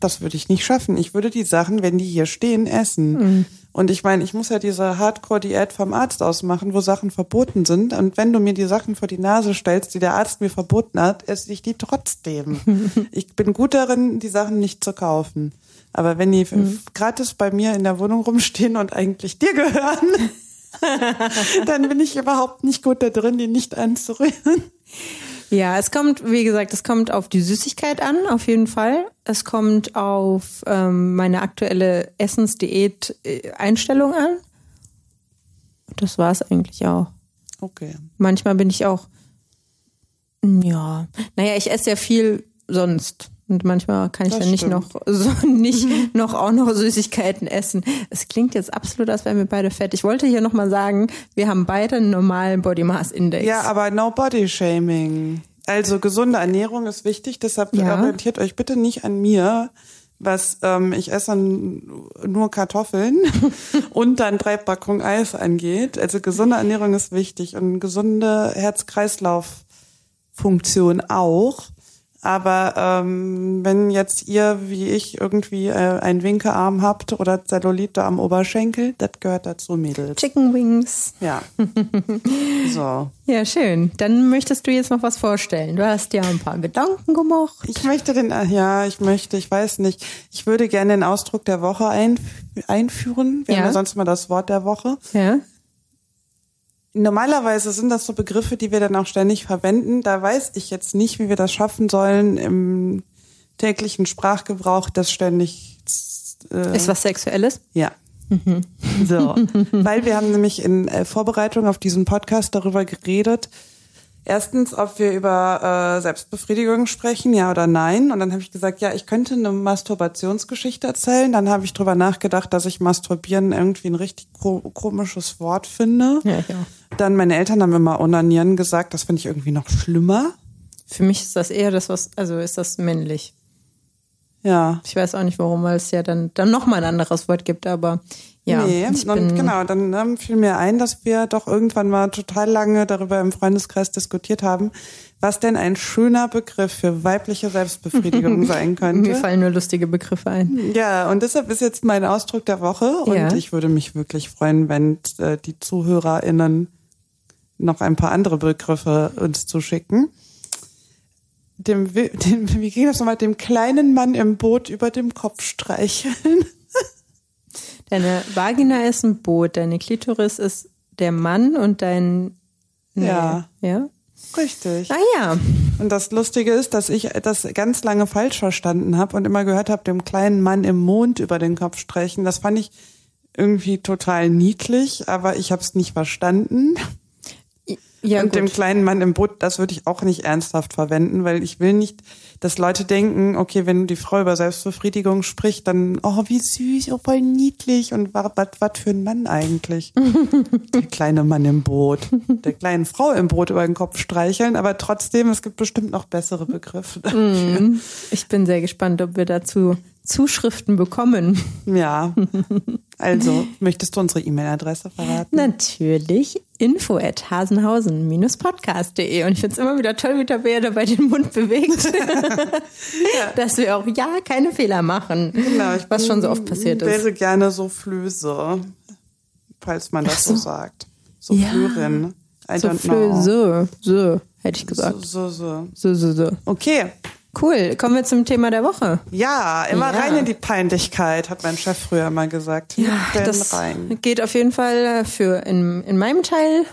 Das würde ich nicht schaffen. Ich würde die Sachen, wenn die hier stehen, essen. Und ich meine, ich muss ja diese Hardcore-Diät vom Arzt ausmachen, wo Sachen verboten sind. Und wenn du mir die Sachen vor die Nase stellst, die der Arzt mir verboten hat, esse ich die trotzdem. [LAUGHS] ich bin gut darin, die Sachen nicht zu kaufen. Aber wenn die gratis bei mir in der Wohnung rumstehen und eigentlich dir gehören, [LAUGHS] [LAUGHS] dann bin ich überhaupt nicht gut da drin, die nicht anzurühren. Ja, es kommt, wie gesagt, es kommt auf die Süßigkeit an, auf jeden Fall. Es kommt auf ähm, meine aktuelle Essensdiät-Einstellung an. Das war es eigentlich auch. Okay. Manchmal bin ich auch, ja, naja, ich esse ja viel sonst. Und manchmal kann ich Das dann nicht stimmt. noch so [LAUGHS] nicht [LAUGHS] noch auch noch Süßigkeiten essen. Es klingt jetzt absolut, als wären wir beide fett. Ich wollte hier nochmal sagen, wir haben beide einen normalen Body Mass Index. Ja, aber no body shaming. Also gesunde Ernährung ist wichtig, deshalb Ja. orientiert euch bitte nicht an mir, was ähm, ich esse nur Kartoffeln [LAUGHS] und dann drei Packungen Eis angeht. Also gesunde Ernährung ist wichtig und gesunde Herz-Kreislauf-Funktion auch. Aber ähm, wenn jetzt ihr wie ich irgendwie äh, einen Winkearm habt oder Zellulite am Oberschenkel, das gehört dazu, Mädels. Chicken Wings. Ja. [LAUGHS] so. Ja, schön. Dann möchtest du jetzt noch was vorstellen. Du hast ja ein paar Gedanken gemacht. Ich möchte den, äh, ja, ich möchte, ich weiß nicht. Ich würde gerne den Ausdruck der Woche ein, einführen. Wir Ja. haben ja sonst mal das Wort der Woche. Ja. Normalerweise sind das so Begriffe, die wir dann auch ständig verwenden. Da weiß ich jetzt nicht, wie wir das schaffen sollen im täglichen Sprachgebrauch, das ständig, äh, Ist was Sexuelles? ja. So, [LAUGHS] weil wir haben nämlich in äh, Vorbereitung auf diesen Podcast darüber geredet. Erstens, ob wir über äh, Selbstbefriedigung sprechen, ja oder nein. Und dann habe ich gesagt, ja, ich könnte eine Masturbationsgeschichte erzählen. Dann habe ich drüber nachgedacht, dass ich Masturbieren irgendwie ein richtig ko komisches Wort finde. Ja, auch. Dann meine Eltern haben immer Onanieren gesagt, das finde ich irgendwie noch schlimmer. Für mich ist das eher das, was, also ist das männlich. Ja. Ich weiß auch nicht warum, weil es ja dann, dann nochmal ein anderes Wort gibt, aber ja. nee, und genau, dann ähm, fiel mir ein, dass wir doch irgendwann mal total lange darüber im Freundeskreis diskutiert haben, was denn ein schöner Begriff für weibliche Selbstbefriedigung [LAUGHS] sein Mir könnte. fallen nur lustige Begriffe ein. Ja, und deshalb ist jetzt mein Ausdruck der Woche und Ja. ich würde mich wirklich freuen, wenn äh, die ZuhörerInnen noch ein paar andere Begriffe uns zuschicken. Dem, [LAUGHS] dem, wie ging das nochmal? Dem kleinen Mann im Boot über dem Kopf streicheln. Deine Vagina ist ein Boot, deine Klitoris ist der Mann und dein nee. Ja. Ja? Richtig. Ah ja. Und das Lustige ist, dass ich das ganz lange falsch verstanden habe und immer gehört habe, dem kleinen Mann im Mond über den Kopf streichen. Das fand ich irgendwie total niedlich, aber ich habe es nicht verstanden. Ja, und dem gut. kleinen Mann im Boot, das würde ich auch nicht ernsthaft verwenden, weil ich will nicht, dass Leute denken, okay, wenn die Frau über Selbstbefriedigung spricht, dann, oh, wie süß, oh, voll niedlich und was was für ein Mann eigentlich? [LAUGHS] der kleine Mann im Boot, der kleinen Frau im Boot über den Kopf streicheln, aber trotzdem, es gibt bestimmt noch bessere Begriffe. Ich bin sehr gespannt, ob wir dazu Zuschriften bekommen. Ja, [LAUGHS] also, möchtest du unsere E-Mail-Adresse verraten? Natürlich info at hasenhausen-podcast.de und ich finde es immer wieder toll, wie Tabea dabei den Mund bewegt, [LAUGHS] dass wir auch ja keine Fehler machen, Genau, ich was schon so oft passiert ist. wäre gerne so Flöse, falls man das so. sagt. So Ja. Flörin. I So don't know. Flö, so, so, hätte ich gesagt. So, so, so. So, so, so. Okay. Cool, kommen wir zum Thema der Woche. Ja, immer Ja. rein in die Peinlichkeit, hat mein Chef früher mal gesagt. Ja, Denn das rein. geht auf jeden Fall für in, in meinem Teil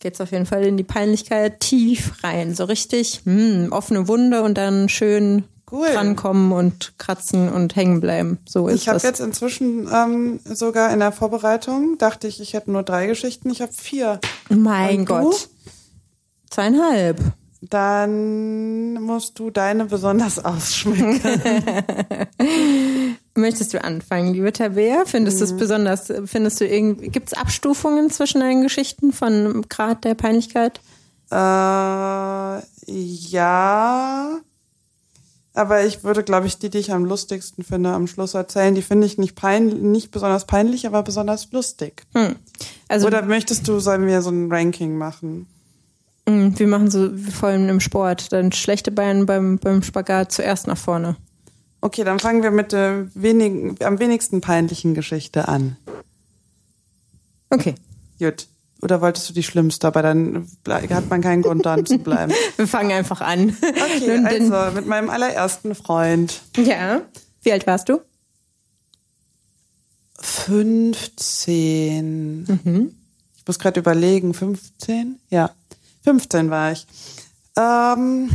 geht's auf jeden Fall in die Peinlichkeit tief rein. So richtig hm, offene Wunde und dann schön Cool. drankommen und kratzen und hängen bleiben. So ist Ich habe jetzt inzwischen ähm, sogar in der Vorbereitung, dachte ich, ich hätte nur drei Geschichten, ich habe vier. mein Und du? Gott. Zweieinhalb. Dann musst du deine besonders ausschmecken. [LAUGHS] Möchtest du anfangen, liebe Tabea? Findest du Mhm. es besonders, findest du irgendwie, gibt's Abstufungen zwischen deinen Geschichten von Grad der Peinlichkeit? Äh, ja. Aber ich würde, glaube ich, die, die ich am lustigsten finde, am Schluss erzählen. Die finde ich nicht, pein nicht besonders peinlich, aber besonders lustig. Hm. Also Oder möchtest du, sollen wir so ein Ranking machen? Mh, wir machen so vor allem im Sport, dann schlechte Beine beim, beim Spagat zuerst nach vorne. Okay, dann fangen wir mit der wenigen, am wenigsten peinlichen Geschichte an. Okay. Gut. Oder wolltest du die schlimmste, aber dann hat man keinen Grund, dran zu bleiben. [LAUGHS] Wir fangen einfach an. Okay, also mit meinem allerersten Freund. ja. Wie alt warst du? 15. Ich muss gerade überlegen, 15? Ja, 15 war ich. ähm,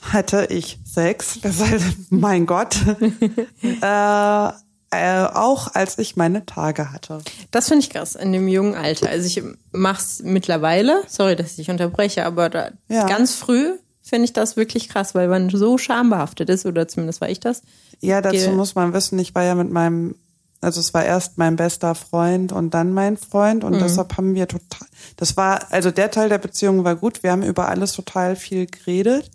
hatte ich Sex. Das heißt, [LAUGHS] mein Gott. [LAUGHS] äh, äh, auch als ich meine Tage hatte. Das finde ich krass in dem jungen Alter. Also ich mach's mittlerweile, sorry, dass ich dich unterbreche, aber da, Ja. ganz früh finde ich das wirklich krass, weil man so schambehaftet ist, oder zumindest war ich das. Ja, dazu Ge- muss man wissen, ich war ja mit meinem, also es war erst mein bester Freund und dann mein Freund und deshalb haben wir total, das war, also der Teil der Beziehung war gut, wir haben über alles total viel geredet.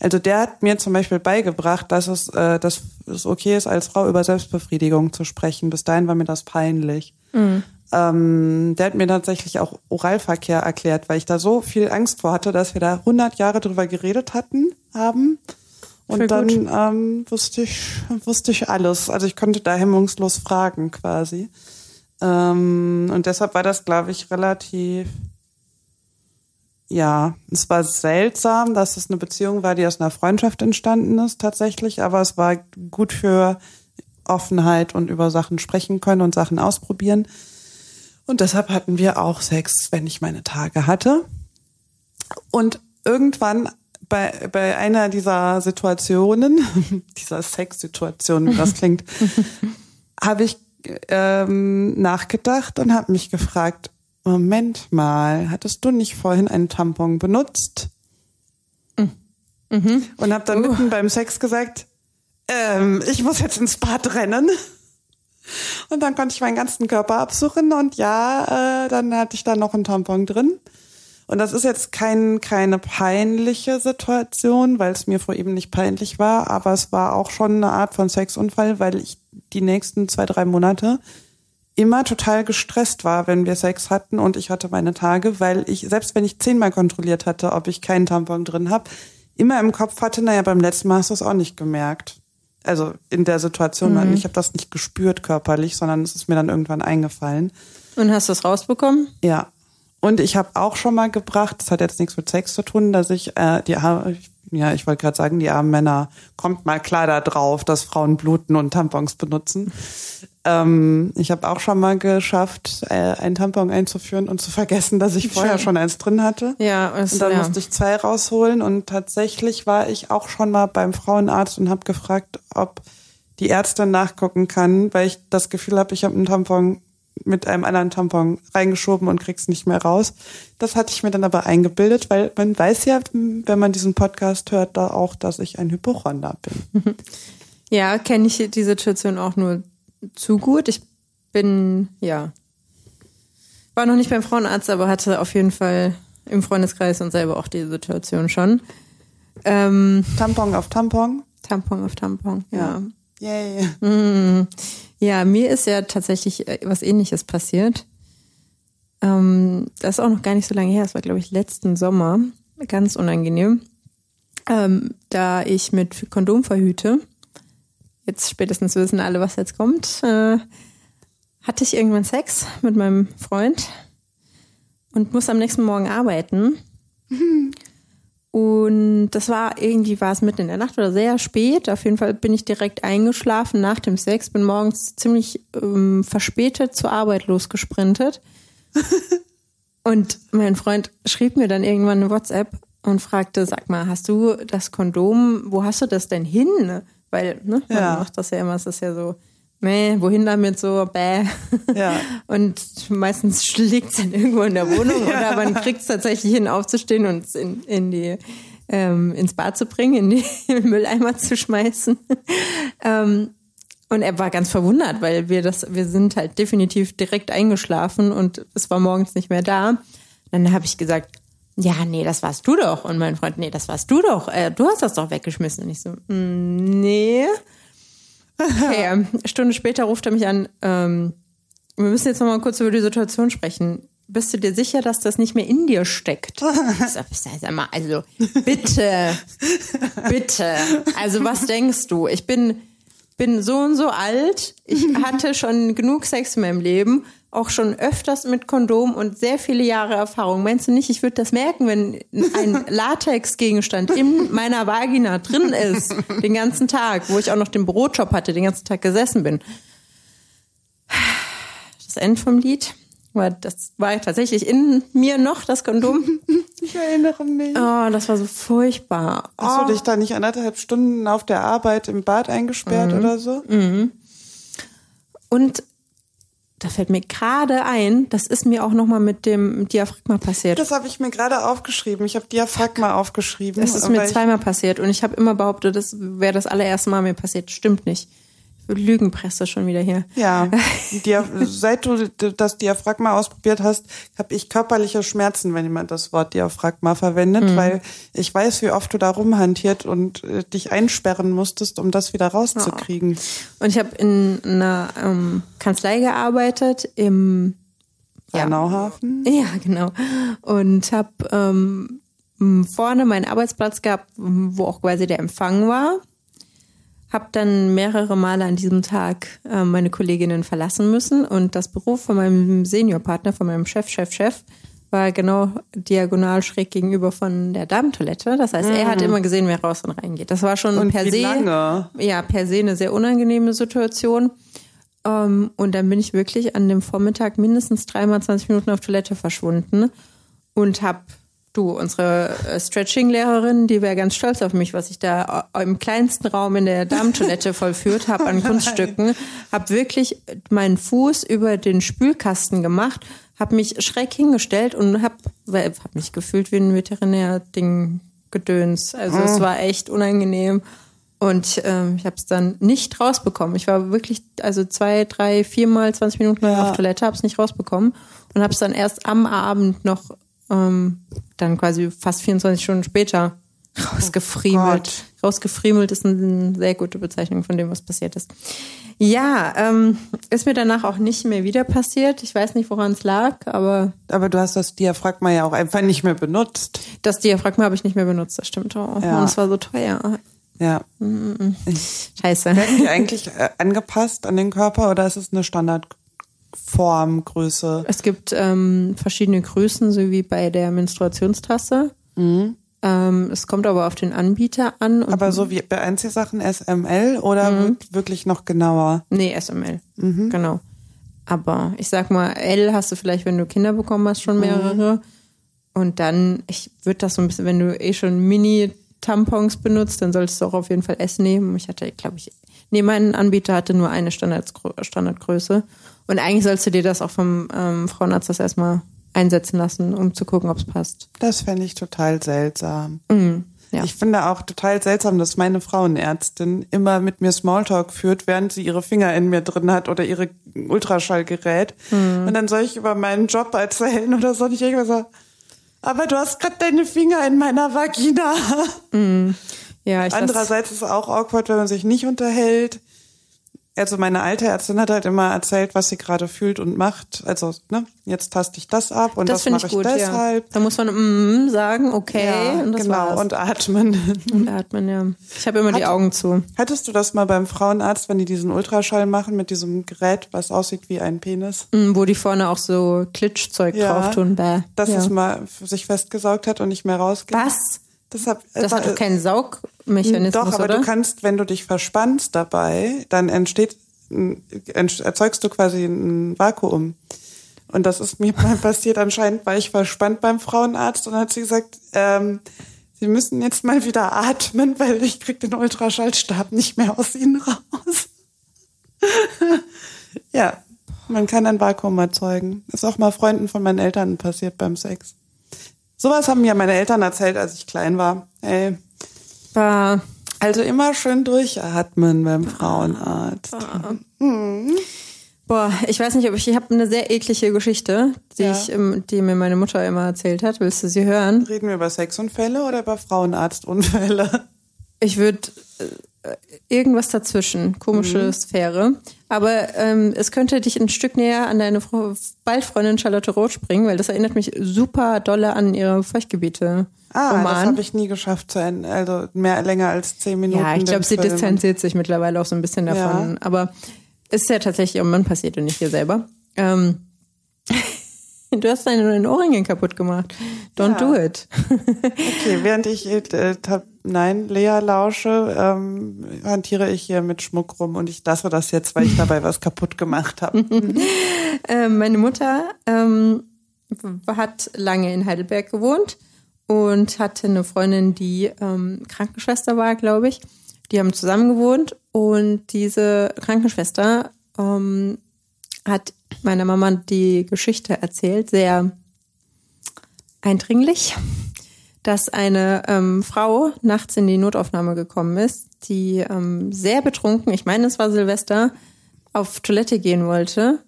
Also der hat mir zum Beispiel beigebracht, dass es, äh, dass es okay ist, als Frau über Selbstbefriedigung zu sprechen. Bis dahin war mir das peinlich. Ähm, der hat mir tatsächlich auch Oralverkehr erklärt, weil ich da so viel Angst vor hatte, dass wir da 100 Jahre drüber geredet hatten, haben. Und Voll dann gut. ähm, wusste ich wusste ich alles. Also ich konnte da hemmungslos fragen quasi. Ähm, und deshalb war das, glaube ich, relativ. Ja, es war seltsam, dass es eine Beziehung war, die aus einer Freundschaft entstanden ist, tatsächlich. Aber es war gut für Offenheit und über Sachen sprechen können und Sachen ausprobieren. Und deshalb hatten wir auch Sex, wenn ich meine Tage hatte. Und irgendwann bei, bei einer dieser Situationen, [LAUGHS] dieser Sexsituation, wie das [LAUGHS] klingt, habe ich ähm, nachgedacht und habe mich gefragt, Moment mal, hattest du nicht vorhin einen Tampon benutzt? Und habe dann mitten beim Sex gesagt, ähm, ich muss jetzt ins Bad rennen. Und dann konnte ich meinen ganzen Körper absuchen und ja, äh, dann hatte ich da noch einen Tampon drin. Und das ist jetzt kein, keine peinliche Situation, weil es mir vor eben nicht peinlich war, aber es war auch schon eine Art von Sexunfall, weil ich die nächsten zwei, drei Monate immer total gestresst war, wenn wir Sex hatten und ich hatte meine Tage, weil ich, selbst wenn ich zehnmal kontrolliert hatte, ob ich keinen Tampon drin habe, immer im Kopf hatte, naja, beim letzten Mal hast du es auch nicht gemerkt. Also in der Situation, weil ich habe das nicht gespürt körperlich, sondern es ist mir dann irgendwann eingefallen. Und hast du es rausbekommen? Ja. Und ich habe auch schon mal gebracht, das hat jetzt nichts mit Sex zu tun, dass ich äh, die ja, ich wollte gerade sagen, die armen Männer kommt mal klar da drauf, dass Frauen bluten und Tampons benutzen. Ähm, ich habe auch schon mal geschafft, äh, einen Tampon einzuführen und zu vergessen, dass ich vorher schon eins drin hatte. Ja, es, Und dann ja. musste ich zwei rausholen und tatsächlich war ich auch schon mal beim Frauenarzt und habe gefragt, ob die Ärztin nachgucken kann, weil ich das Gefühl habe, ich habe einen Tampon mit einem anderen Tampon reingeschoben und krieg's nicht mehr raus. Das hatte ich mir dann aber eingebildet, weil man weiß ja, wenn man diesen Podcast hört, da auch, dass ich ein Hypochonder bin. [LAUGHS] Ja, kenne ich die Situation auch nur zu gut. Ich bin, ja, war noch nicht beim Frauenarzt, aber hatte auf jeden Fall im Freundeskreis und selber auch die Situation schon. Ähm, Tampon auf Tampon. Tampon auf Tampon, ja. Yay. Ja, mir ist ja tatsächlich äh, was ähnliches passiert. Ähm, das ist auch noch gar nicht so lange her. Das war, glaube ich, letzten Sommer. Ganz unangenehm. Ähm, da ich mit Kondom verhüte, jetzt spätestens wissen alle, was jetzt kommt, äh, hatte ich irgendwann Sex mit meinem Freund und muss am nächsten Morgen arbeiten. [LAUGHS] Und das war irgendwie war es mitten in der Nacht oder sehr spät. Auf jeden Fall bin ich direkt eingeschlafen nach dem Sex, bin morgens ziemlich ähm, verspätet zur Arbeit losgesprintet. [LAUGHS] und mein Freund schrieb mir dann irgendwann eine WhatsApp und fragte, sag mal, hast du das Kondom, wo hast du das denn hin? Weil, ne, man Ja. macht das ja immer, es ist ja so, nee, wohin damit so, bäh. Ja. [LAUGHS] Und meistens liegt es dann irgendwo in der Wohnung [LAUGHS] oder man kriegt es tatsächlich hin, aufzustehen und es in, in die, ähm, ins Bad zu bringen, in die [LAUGHS] Mülleimer zu schmeißen. ähm, und er war ganz verwundert, weil wir das, wir sind halt definitiv direkt eingeschlafen und es war morgens nicht mehr da. Dann habe ich gesagt, ja, nee, das warst du doch. Und mein Freund, nee, das warst du doch. Äh, du hast das doch weggeschmissen. Und ich so, mm, nee. Okay, eine [LAUGHS] Stunde später ruft er mich an, ähm, wir müssen jetzt noch mal kurz über die Situation sprechen. Bist du dir sicher, dass das nicht mehr in dir steckt? Ich sag, sag mal, also bitte, [LAUGHS] bitte. Also was denkst du? Ich bin bin so und so alt. Ich [LAUGHS] hatte schon genug Sex in meinem Leben, auch schon öfters mit Kondom und sehr viele Jahre Erfahrung. Meinst du nicht, ich würde das merken, wenn ein [LAUGHS] Latexgegenstand in meiner Vagina drin ist, den ganzen Tag, wo ich auch noch den Bürojob hatte, den ganzen Tag gesessen bin? Das Ende vom Lied war, das war tatsächlich in mir noch das Kondom. [LAUGHS] Ich erinnere mich. Oh, das war so furchtbar. Hast oh. du dich da nicht anderthalb Stunden auf der Arbeit im Bad eingesperrt Mhm. oder so? Und da fällt mir gerade ein, das ist mir auch nochmal mit dem Diaphragma passiert. Das habe ich mir gerade aufgeschrieben. Ich habe Diaphragma aufgeschrieben. Das ist mir weil zweimal passiert und ich habe immer behauptet, das wäre das allererste Mal mir passiert. Stimmt nicht. Lügenpresse schon wieder hier. Ja, [LAUGHS] Dia seit du das Diaphragma ausprobiert hast, habe ich körperliche Schmerzen, wenn jemand das Wort Diaphragma verwendet, Mhm. weil ich weiß, wie oft du da rumhantiert und äh, dich einsperren musstest, um das wieder rauszukriegen. Und ich habe in einer ähm, Kanzlei gearbeitet im Ja. Bernauhafen. Ja, genau. Und habe ähm, vorne meinen Arbeitsplatz gehabt, wo auch quasi der Empfang war. Hab dann mehrere Male an diesem Tag äh, meine Kolleginnen verlassen müssen und das Büro von meinem Seniorpartner, von meinem Chef, Chef, Chef, war genau diagonal schräg gegenüber von der Damentoilette. Das heißt, er hat immer gesehen, wer raus und reingeht. Das war schon Und per se lange? ja, per se eine sehr unangenehme Situation. Ähm, und dann bin ich wirklich an dem Vormittag mindestens dreimal 20 Minuten auf Toilette verschwunden und hab du, unsere äh, Stretching-Lehrerin, die wäre ganz stolz auf mich, was ich da äh, im kleinsten Raum in der Damentoilette vollführt habe an [LAUGHS] Kunststücken. Hab wirklich meinen Fuß über den Spülkasten gemacht, hab mich schräg hingestellt und hab, weil- hab mich gefühlt wie ein Veterinär-Ding gedöns. Also es war echt unangenehm. Und ähm, ich habe es dann nicht rausbekommen. Ich war wirklich, also zwei, drei, viermal 20 Minuten Ja. auf Toilette, habe es nicht rausbekommen und habe es dann erst am Abend noch, ähm, dann quasi fast 24 Stunden später rausgefriemelt. Gott. rausgefriemelt ist eine sehr gute Bezeichnung von dem, was passiert ist. Ja, ähm, ist mir danach auch nicht mehr wieder passiert. Ich weiß nicht, woran es lag, aber Aber du hast das Diaphragma ja auch einfach nicht mehr benutzt. das Diaphragma habe ich nicht mehr benutzt, das stimmt auch. Ja. Und es war so teuer. Ja. Scheiße. Werden die [LAUGHS] eigentlich äh, angepasst an den Körper oder ist es eine Standardform, Größe? Es gibt ähm, verschiedene Größen, so wie bei der Menstruationstasse. Ähm, es kommt aber auf den Anbieter an. Aber so wie bei Einzelsachen SML oder wird wirklich noch genauer? Nee, SML. Genau. Aber ich sag mal, L hast du vielleicht, wenn du Kinder bekommen hast, schon mehrere. Und dann, ich würde das so ein bisschen, wenn du eh schon Mini-Tampons benutzt, dann solltest du auch auf jeden Fall S nehmen. Ich hatte, glaube ich, nee, mein Anbieter hatte nur eine Standardgrö- Standardgröße. Und eigentlich sollst du dir das auch vom ähm, Frauenarzt das erstmal einsetzen lassen, um zu gucken, ob es passt. Das fände ich total seltsam. Ja. Ich finde auch total seltsam, dass meine Frauenärztin immer mit mir Smalltalk führt, während sie ihre Finger in mir drin hat oder ihre Ultraschallgerät. Und dann soll ich über meinen Job erzählen oder so. Und ich mir so, aber du hast gerade deine Finger in meiner Vagina. ja, ich Andererseits ist es auch awkward, wenn man sich nicht unterhält. Also meine alte Ärztin hat halt immer erzählt, was sie gerade fühlt und macht. Also, ne, jetzt taste ich das ab und das das, finde mache ich gut, ja. deshalb. Da muss man mm, sagen, okay, Ja, und das genau, war's. und atmen. Und atmen, ja. Ich habe immer die Hat- Augen zu. Hattest du das mal beim Frauenarzt, wenn die diesen Ultraschall machen mit diesem Gerät, was aussieht wie ein Penis? Mm, Wo die vorne auch so Klitschzeug Ja. drauf tun. Bäh. Dass ja. es mal sich festgesaugt hat und nicht mehr rausgeht? Was? Das, hab, Das hat äh, doch keinen Saugmechanismus, Doch, aber oder? du kannst, wenn du dich verspannst dabei, dann entsteht, erzeugst du quasi ein Vakuum. Und das ist mir [LAUGHS] mal passiert. Anscheinend war ich verspannt beim Frauenarzt und hat sie gesagt, ähm, Sie müssen jetzt mal wieder atmen, weil ich krieg den Ultraschallstab nicht mehr aus Ihnen raus. [LAUGHS] ja, man kann ein Vakuum erzeugen. Ist auch mal Freunden von meinen Eltern passiert beim Sex. Sowas haben mir meine Eltern erzählt, als ich klein war. Ey, Bah. also immer schön durchatmen beim Frauenarzt. Boah, ich weiß nicht, ob ich, ich habe eine sehr eklige Geschichte, die Ja. ich, ähm, die mir meine Mutter immer erzählt hat. Willst du sie hören? Reden wir über Sexunfälle oder über Frauenarztunfälle? Ich würde äh, irgendwas dazwischen, komische Sphäre. Aber ähm, es könnte dich ein Stück näher an deine Frau, bald Freundin Charlotte Roth bringen, weil das erinnert mich super dolle an ihre Feuchtgebiete. Ah, das Roman. habe ich nie geschafft zu Ende. Also mehr länger als zehn Minuten. Ja, ich glaube, sie Film. distanziert sich mittlerweile auch so ein bisschen davon. Ja. Aber es ist ja tatsächlich ihrem Mann passiert und nicht ihr selber. Ähm, [LAUGHS] du hast deine Ohrringe kaputt gemacht. Don't Ja. do it. [LAUGHS] Okay, während ich äh, tab, nein, Lea lausche, ähm, hantiere ich hier mit Schmuck rum und ich lasse das jetzt, weil ich dabei was kaputt gemacht habe. [LAUGHS] Ähm, meine Mutter ähm, hat lange in Heidelberg gewohnt und hatte eine Freundin, die ähm, Krankenschwester war, glaube ich. Die haben zusammen gewohnt und diese Krankenschwester ähm, hat meiner Mama die Geschichte erzählt, sehr eindringlich, dass eine ähm, Frau nachts in die Notaufnahme gekommen ist, die ähm, sehr betrunken, ich meine, es war Silvester, auf Toilette gehen wollte,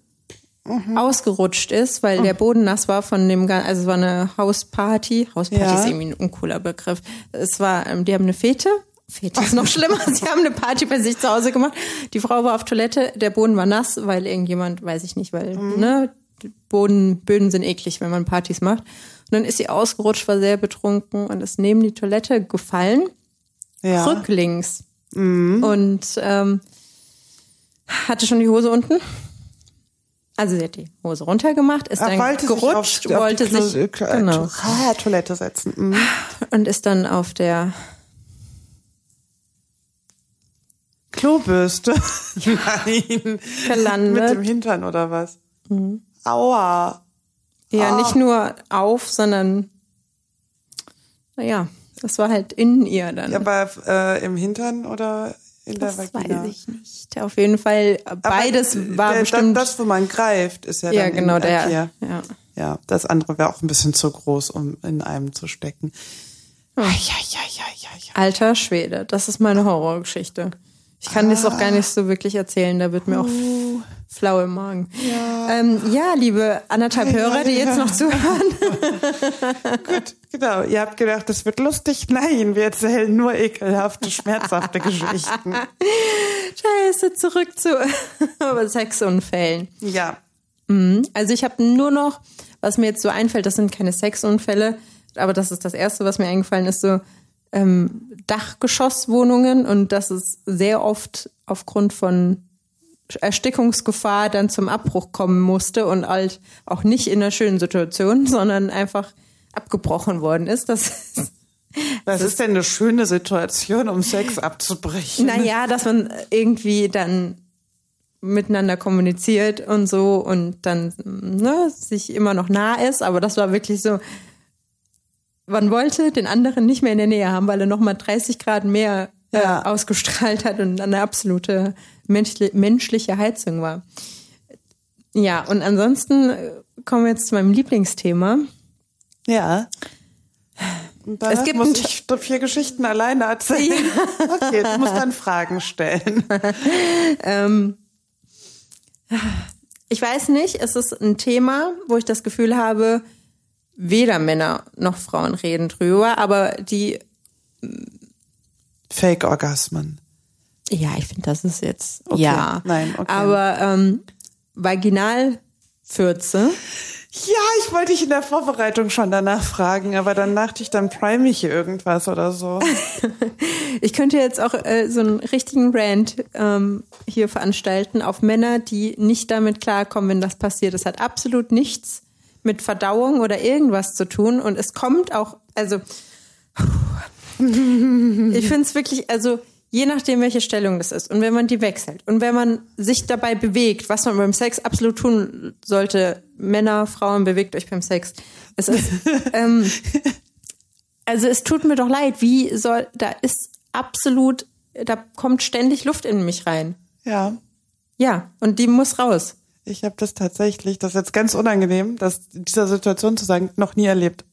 ausgerutscht ist, weil der Boden nass war von dem, also es war eine Hausparty. Hausparty Ja. ist irgendwie ein uncooler Begriff. Es war, ähm, die haben eine Fete. Fete ist noch schlimmer. [LAUGHS] Sie haben eine Party bei sich zu Hause gemacht. Die Frau war auf Toilette, der Boden war nass, weil irgendjemand, weiß ich nicht, weil, ne, die Boden, Böden sind eklig, wenn man Partys macht. Und dann ist sie ausgerutscht, war sehr betrunken und ist neben die Toilette gefallen Ja. rücklings und ähm, hatte schon die Hose unten. Also sie hat die Hose runtergemacht, ist Ach, dann wollte sich gerutscht, auf, auf wollte Klo- sich Klo- genau Ah, Toilette setzen. Mhm. und ist dann auf der Klobürste. [LAUGHS] Nein. Gelandet. Mit dem Hintern oder was? Aua. ja Ah. nicht nur auf, sondern naja, das war halt in ihr dann. Ja, aber äh, im Hintern oder in das der Vagina? weiß ich nicht. Auf jeden Fall Aber beides war der, bestimmt. Das, wo man greift, ist ja, ja, dann genau der. Hier. Ja. Ja, das andere wäre auch ein bisschen zu groß, um in einem zu stecken. Hm. Ai, ai, ai, ai. Alter Schwede, das ist meine Horrorgeschichte. Ich kann das auch gar nicht so wirklich erzählen, da wird mir auch flau im Magen. Ja, ähm, ja liebe anderthalb Hörer, die jetzt noch zuhören. [LAUGHS] Gut, genau. Ihr habt gedacht, das wird lustig. Nein, wir erzählen nur ekelhafte, schmerzhafte Geschichten. [LAUGHS] Scheiße, zurück zu [LAUGHS] Sexunfällen. Ja. Also ich habe nur noch, was mir jetzt so einfällt, das sind keine Sexunfälle, aber das ist das Erste, was mir eingefallen ist, so ähm, Dachgeschosswohnungen und dass es sehr oft aufgrund von Erstickungsgefahr dann zum Abbruch kommen musste und halt auch nicht in einer schönen Situation, [LAUGHS] sondern einfach abgebrochen worden ist. Das ist Was ist denn eine schöne Situation, um Sex abzubrechen? Naja, dass man irgendwie dann miteinander kommuniziert und so und dann ne, sich immer noch nah ist, aber das war wirklich so, man wollte den anderen nicht mehr in der Nähe haben, weil er nochmal 30 Grad mehr äh, Ja. ausgestrahlt hat und eine absolute menschli menschliche Heizung war. Ja, und ansonsten äh, kommen wir jetzt zu meinem Lieblingsthema. Ja. Danach Es gibt muss ich vier Geschichten alleine erzählen. [LAUGHS] Okay, du musst dann Fragen stellen. [LAUGHS] Ähm, ich weiß nicht, es ist ein Thema, wo ich das Gefühl habe, weder Männer noch Frauen reden drüber, aber die, Fake-Orgasmen. ja, ich finde, das ist jetzt, Okay. ja. Nein, okay. Aber ähm, Vaginalfürze, Ja, ich wollte dich in der Vorbereitung schon danach fragen, aber dann dachte ich, dann prime ich hier irgendwas oder so. [LAUGHS] ich könnte jetzt auch äh, so einen richtigen Rant ähm, hier veranstalten auf Männer, die nicht damit klarkommen, wenn das passiert. Es hat absolut nichts mit Verdauung oder irgendwas zu tun und es kommt auch, also ich finde es wirklich, also je nachdem, welche Stellung das ist und wenn man die wechselt und wenn man sich dabei bewegt, was man beim Sex absolut tun sollte, Männer, Frauen, bewegt euch beim Sex. Es ist, [LAUGHS] ähm, also es tut mir doch leid, wie soll, da ist absolut, da kommt ständig Luft in mich rein. Ja, Ja, und die muss raus. Ich habe das tatsächlich, das ist jetzt ganz unangenehm, das in dieser Situation zu sagen, noch nie erlebt.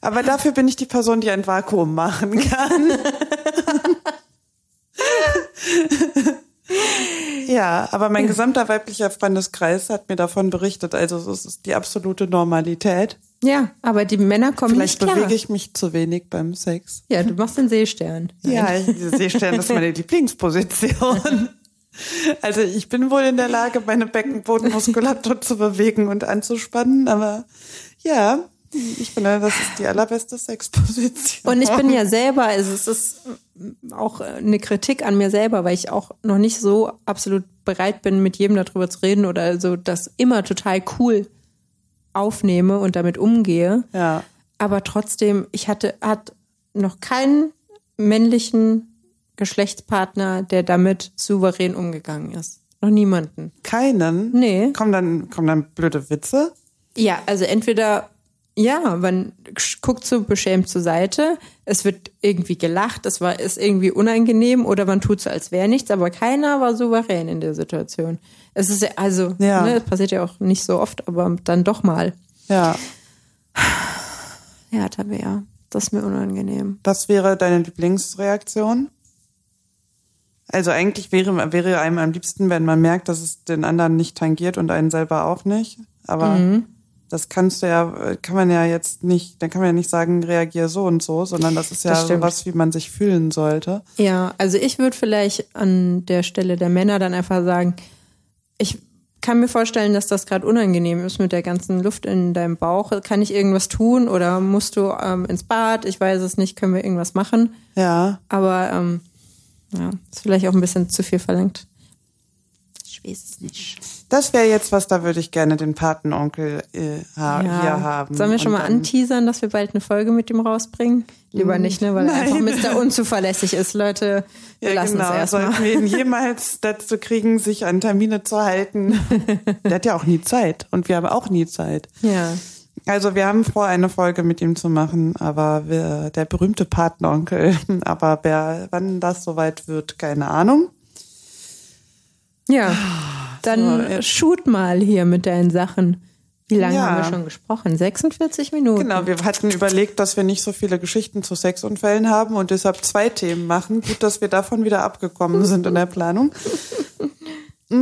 Aber dafür bin ich die Person, die ein Vakuum machen kann. [LAUGHS] ja, aber mein gesamter weiblicher Freundeskreis hat mir davon berichtet. Also es ist die absolute Normalität. Ja, aber die Männer kommen Vielleicht nicht klar. bewege ich mich zu wenig beim Sex. Ja, du machst den Seestern. Ja, ich, diese Seestern ist meine [LAUGHS] Lieblingsposition. Also ich bin wohl in der Lage, meine Beckenbodenmuskulatur zu bewegen und anzuspannen, aber ja, ich finde, das ist die allerbeste Sexposition. Und ich bin ja selber, also es ist auch eine Kritik an mir selber, weil ich auch noch nicht so absolut bereit bin, mit jedem darüber zu reden oder so das immer total cool aufnehme und damit umgehe. ja, Aber trotzdem, ich hatte, hat noch keinen männlichen Geschlechtspartner, der damit souverän umgegangen ist. Noch niemanden. keinen. Nee. Kommen dann, kommen dann blöde Witze? Ja, also entweder ja, man guckt so beschämt zur Seite, es wird irgendwie gelacht, es war, ist irgendwie unangenehm oder man tut so, als wäre nichts, aber keiner war souverän in der Situation. Es ist ja, also, Ja. ne, das passiert ja auch nicht so oft, aber dann doch mal. Ja. Ja, Tabea, das ist mir unangenehm. Was wäre deine Lieblingsreaktion? Also eigentlich wäre, wäre einem am liebsten, wenn man merkt, dass es den anderen nicht tangiert und einen selber auch nicht. Aber Mhm. das kannst du ja, kann man ja jetzt nicht, dann kann man ja nicht sagen, reagier so und so, sondern das ist ja Das stimmt. was, wie man sich fühlen sollte. Ja, also ich würde vielleicht an der Stelle der Männer dann einfach sagen, ich kann mir vorstellen, dass das gerade unangenehm ist mit der ganzen Luft in deinem Bauch. Kann ich irgendwas tun oder musst du ähm, ins Bad? Ich weiß es nicht, können wir irgendwas machen? Ja. Aber ähm, ja, ist vielleicht auch ein bisschen zu viel verlangt. Ich weiß es nicht. Das wäre jetzt was, da würde ich gerne den Patenonkel äh, ha hier haben. Sollen wir schon mal anteasern, dass wir bald eine Folge mit ihm rausbringen? Lieber nicht, ne? Weil er einfach Nein. Mr. [LAUGHS] Unzuverlässig ist, Leute. Wir Ja, lassen genau. es erstmal. Sollten wir ihn jemals dazu kriegen, sich an Termine zu halten. [LAUGHS] Der hat ja auch nie Zeit. Und wir haben auch nie Zeit. Ja. Also wir haben vor, eine Folge mit ihm zu machen, aber wir, der berühmte Patenonkel. [LAUGHS] Aber wer, wann das soweit wird, keine Ahnung. Ja, dann So, shoot mal hier mit deinen Sachen. Wie lange Ja. haben wir schon gesprochen? 46 Minuten. Genau, wir hatten überlegt, dass wir nicht so viele Geschichten zu Sexunfällen haben und deshalb zwei Themen machen. Gut, dass wir davon wieder abgekommen sind in der Planung. [LAUGHS] Mm,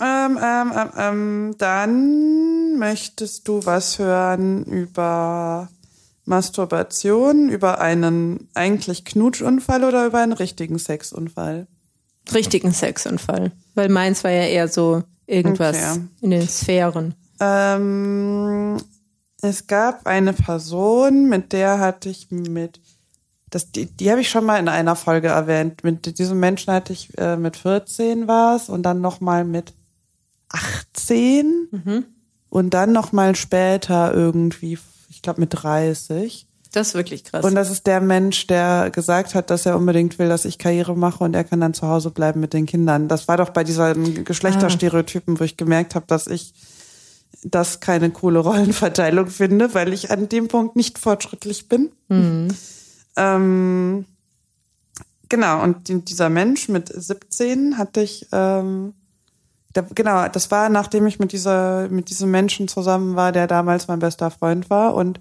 ähm, ähm, ähm, ähm, dann möchtest du was hören über Masturbation, über einen eigentlich Knutschunfall oder über einen richtigen Sexunfall? Richtigen Sexunfall. Weil meins war ja eher so irgendwas Okay. in den Sphären. Ähm, es gab eine Person, mit der hatte ich mit, das, die, die habe ich schon mal in einer Folge erwähnt. Mit diesem Menschen hatte ich äh, mit 14 war's und dann noch mal mit 18 und dann noch mal später irgendwie, ich glaube mit 30. Das ist wirklich krass. Und das ist der Mensch, der gesagt hat, dass er unbedingt will, dass ich Karriere mache und er kann dann zu Hause bleiben mit den Kindern. Das war doch bei diesen Geschlechterstereotypen, wo ich gemerkt habe, dass ich das keine coole Rollenverteilung finde, weil ich an dem Punkt nicht fortschrittlich bin. Ähm, genau, und die- dieser Mensch mit 17 hatte ich, ähm, da, genau, das war, nachdem ich mit dieser, mit diesem Menschen zusammen war, der damals mein bester Freund war und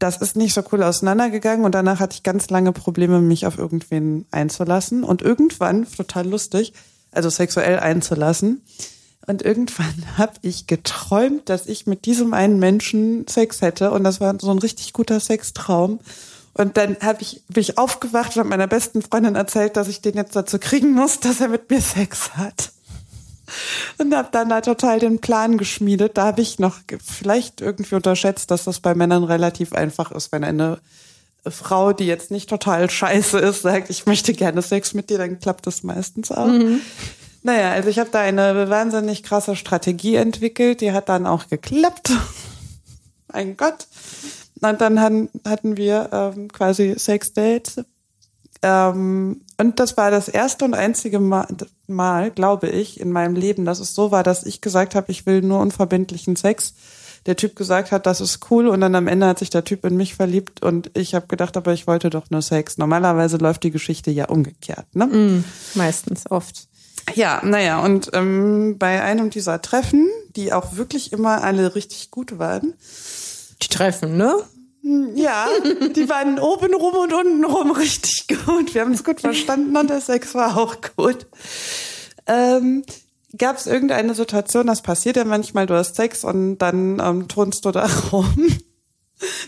das ist nicht so cool auseinandergegangen und danach hatte ich ganz lange Probleme, mich auf irgendwen einzulassen und irgendwann, total lustig, also sexuell einzulassen. Und irgendwann [LAUGHS] habe ich geträumt, dass ich mit diesem einen Menschen Sex hätte und das war so ein richtig guter Sextraum. Und dann hab ich, bin ich aufgewacht und habe meiner besten Freundin erzählt, dass ich den jetzt dazu kriegen muss, dass er mit mir Sex hat. Und habe dann da total den Plan geschmiedet. Da habe ich noch vielleicht irgendwie unterschätzt, dass das bei Männern relativ einfach ist, wenn eine Frau, die jetzt nicht total scheiße ist, sagt, ich möchte gerne Sex mit dir, dann klappt das meistens auch. Naja, also ich habe da eine wahnsinnig krasse Strategie entwickelt, die hat dann auch geklappt. [LAUGHS] mein Gott. Und dann hatten wir ähm, quasi Sex-Dates. Ähm, und das war das erste und einzige Mal, Mal, glaube ich, in meinem Leben, dass es so war, dass ich gesagt habe, ich will nur unverbindlichen Sex. Der Typ gesagt hat, das ist cool und dann am Ende hat sich der Typ in mich verliebt und ich habe gedacht, aber ich wollte doch nur Sex. Normalerweise läuft die Geschichte ja umgekehrt, ne? Mm, meistens, oft. Ja, naja, und ähm, bei einem dieser Treffen, die auch wirklich immer alle richtig gut waren, Die treffen, ne? ja, die waren oben rum und unten rum richtig gut. Wir haben es gut verstanden und der Sex war auch gut. Ähm, Gab es irgendeine Situation, das passiert ja manchmal, du hast Sex und dann ähm, turnst du da [LAUGHS] rum.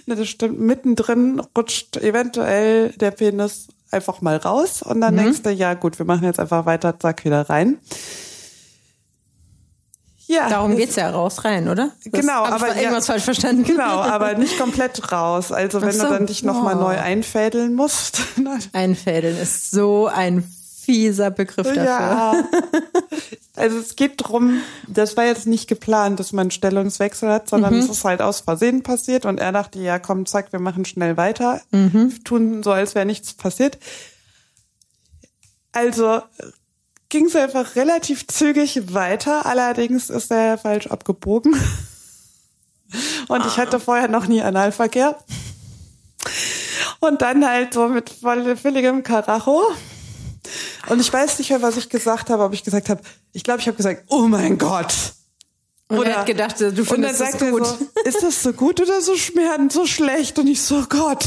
Ne, das stimmt, mittendrin rutscht eventuell der Penis einfach mal raus und dann denkst du, ja gut, wir machen jetzt einfach weiter, zack, wieder rein. Ja, Darum geht's ja raus rein, oder? Das, Genau, aber ja- irgendwas falsch verstanden. Genau, aber [LAUGHS] nicht komplett raus. Also wenn so. du dann dich nochmal Oh. neu einfädeln musst. [LAUGHS] Einfädeln ist so ein fieser Begriff dafür. ja. [LAUGHS] Also es geht drum, das war jetzt nicht geplant, dass man einen Stellungswechsel hat, sondern es ist halt aus Versehen passiert und er dachte, ja komm, zack, wir machen schnell weiter, tun so, als wäre nichts passiert. Also ging es einfach relativ zügig weiter, allerdings ist er falsch abgebogen. [LAUGHS] Und ich hatte vorher noch nie Analverkehr. Und dann halt so mit voll völligem Karacho. Und ich weiß nicht mehr, was ich gesagt habe, ob ich gesagt habe, ich glaube, ich habe gesagt, oh mein Gott. Und Oder- er hat gedacht, du Und dann findest es sagt er gut. so, ist das so gut oder so schmerzend, so schlecht? Und ich so, oh Gott,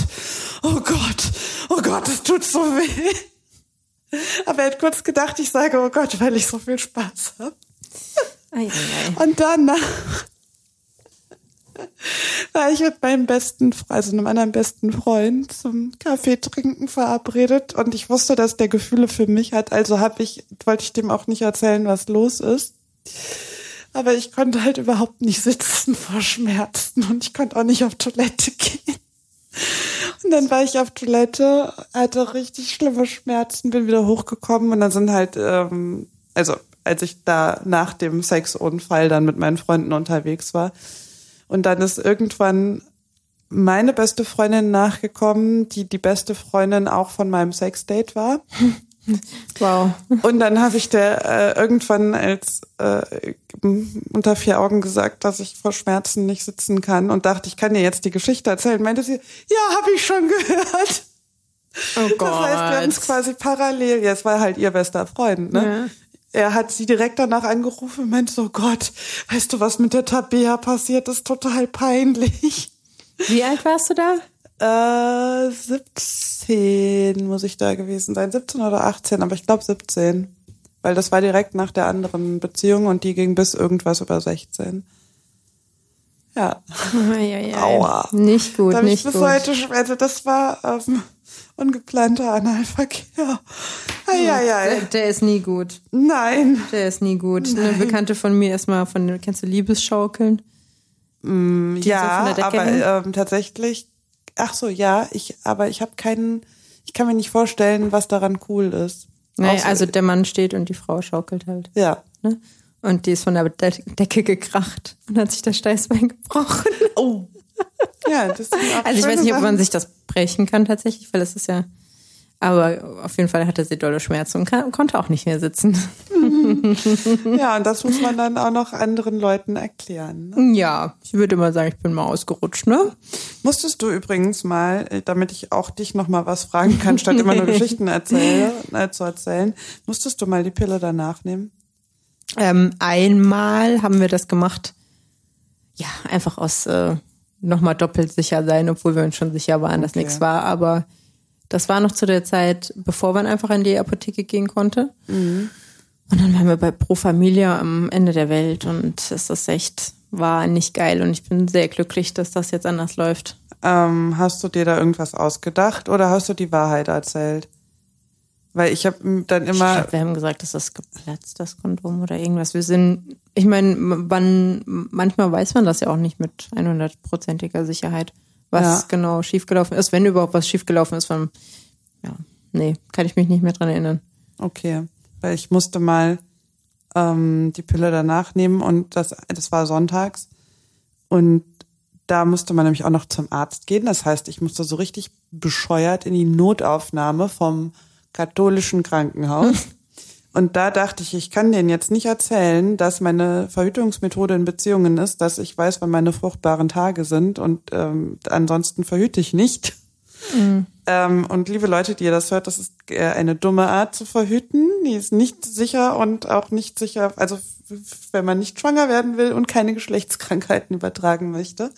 oh Gott, oh Gott, das tut so weh. Aber er hat kurz gedacht, ich sage, oh Gott, weil ich so viel Spaß habe. Und danach war ich mit meinem besten, Fre- also einem anderen besten Freund zum Kaffee trinken verabredet und ich wusste, dass der Gefühle für mich hat, also habe ich, wollte ich dem auch nicht erzählen, was los ist. Aber ich konnte halt überhaupt nicht sitzen vor Schmerzen und ich konnte auch nicht auf Toilette gehen. Und dann war ich auf Toilette, hatte richtig schlimme Schmerzen, bin wieder hochgekommen und dann sind halt, ähm, also als ich da nach dem Sexunfall dann mit meinen Freunden unterwegs war. Und dann ist irgendwann meine beste Freundin nachgekommen, die die beste Freundin auch von meinem Sexdate war. [LAUGHS] Wow. Und dann habe ich der äh, irgendwann als äh, unter vier Augen gesagt, dass ich vor Schmerzen nicht sitzen kann und dachte, ich kann dir jetzt die Geschichte erzählen. Meinte sie, ja, habe ich schon gehört. Oh Gott. Das heißt, wir haben es quasi parallel. Ja, es war halt ihr bester Freund, ne? Er hat sie direkt danach angerufen und meinte so, Gott, weißt du, was mit der Tabea passiert ist? Total peinlich. Wie alt warst du da? Äh, 17 muss ich da gewesen sein. 17 oder 18, aber ich glaube 17. Weil das war direkt nach der anderen Beziehung und die ging bis irgendwas über 16. Ja. Ei, ei, ei. Aua. Nicht gut, da hab ich nicht bis gut. heute, also das war ähm, ungeplanter Analverkehr. Eieiei. Der, der ist nie gut. Nein. Der ist nie gut. Eine Bekannte von mir erstmal von, kennst du Liebesschaukeln? Von ja, aber ähm, tatsächlich, ach so, ja, ich, aber ich habe keinen, ich kann mir nicht vorstellen, was daran cool ist. Außer- also der Mann steht und die Frau schaukelt halt. ja. Ne? Und die ist von der De Decke gekracht und hat sich das Steißbein gebrochen. Oh. Ja, das sind auch Also ich weiß nicht, ob man sich das brechen kann tatsächlich, weil es ist ja. Aber auf jeden Fall hatte sie dolle Schmerzen und kann, konnte auch nicht mehr sitzen. [LAUGHS] Ja, und das muss man dann auch noch anderen Leuten erklären. Ne? Ja, ich würde mal sagen, ich bin mal ausgerutscht, ne? Musstest du übrigens mal, äh, damit ich auch dich noch mal was fragen kann, statt immer nur [LAUGHS] Geschichten erzähle, äh, zu erzählen, musstest du mal die Pille danach nehmen? Ähm, einmal haben wir das gemacht, ja, einfach aus äh, nochmal doppelt sicher sein, obwohl wir uns schon sicher waren, dass Okay. nichts war. Aber das war noch zu der Zeit, bevor man einfach in die Apotheke gehen konnte. Mhm. Und dann waren wir bei Pro Familia am Ende der Welt und es ist echt, war nicht geil. Und ich bin sehr glücklich, dass das jetzt anders läuft. Ähm, hast du dir da irgendwas ausgedacht oder hast du die Wahrheit erzählt? Weil ich habe dann Ich immer, glaube, wir haben gesagt, das ist geplatzt, das Kondom oder irgendwas. Wir sind, ich meine, man, manchmal weiß man das ja auch nicht mit 100%iger Sicherheit, was Ja. genau schiefgelaufen ist. Wenn überhaupt was schiefgelaufen ist, von, ja, nee, kann ich mich nicht mehr dran erinnern. okay, weil ich musste mal ähm, die Pille danach nehmen und das, das war sonntags und da musste man nämlich auch noch zum Arzt gehen. Das heißt, ich musste so richtig bescheuert in die Notaufnahme vom katholischen Krankenhaus. [LAUGHS] Und da dachte ich, ich kann denen jetzt nicht erzählen, dass meine Verhütungsmethode in Beziehungen ist, dass ich weiß, wann meine fruchtbaren Tage sind und ähm, ansonsten verhüte ich nicht. Ähm, und liebe Leute, die ihr das hört, das ist eine dumme Art zu verhüten. Die ist nicht sicher und auch nicht sicher, also wenn man nicht schwanger werden will und keine Geschlechtskrankheiten übertragen möchte.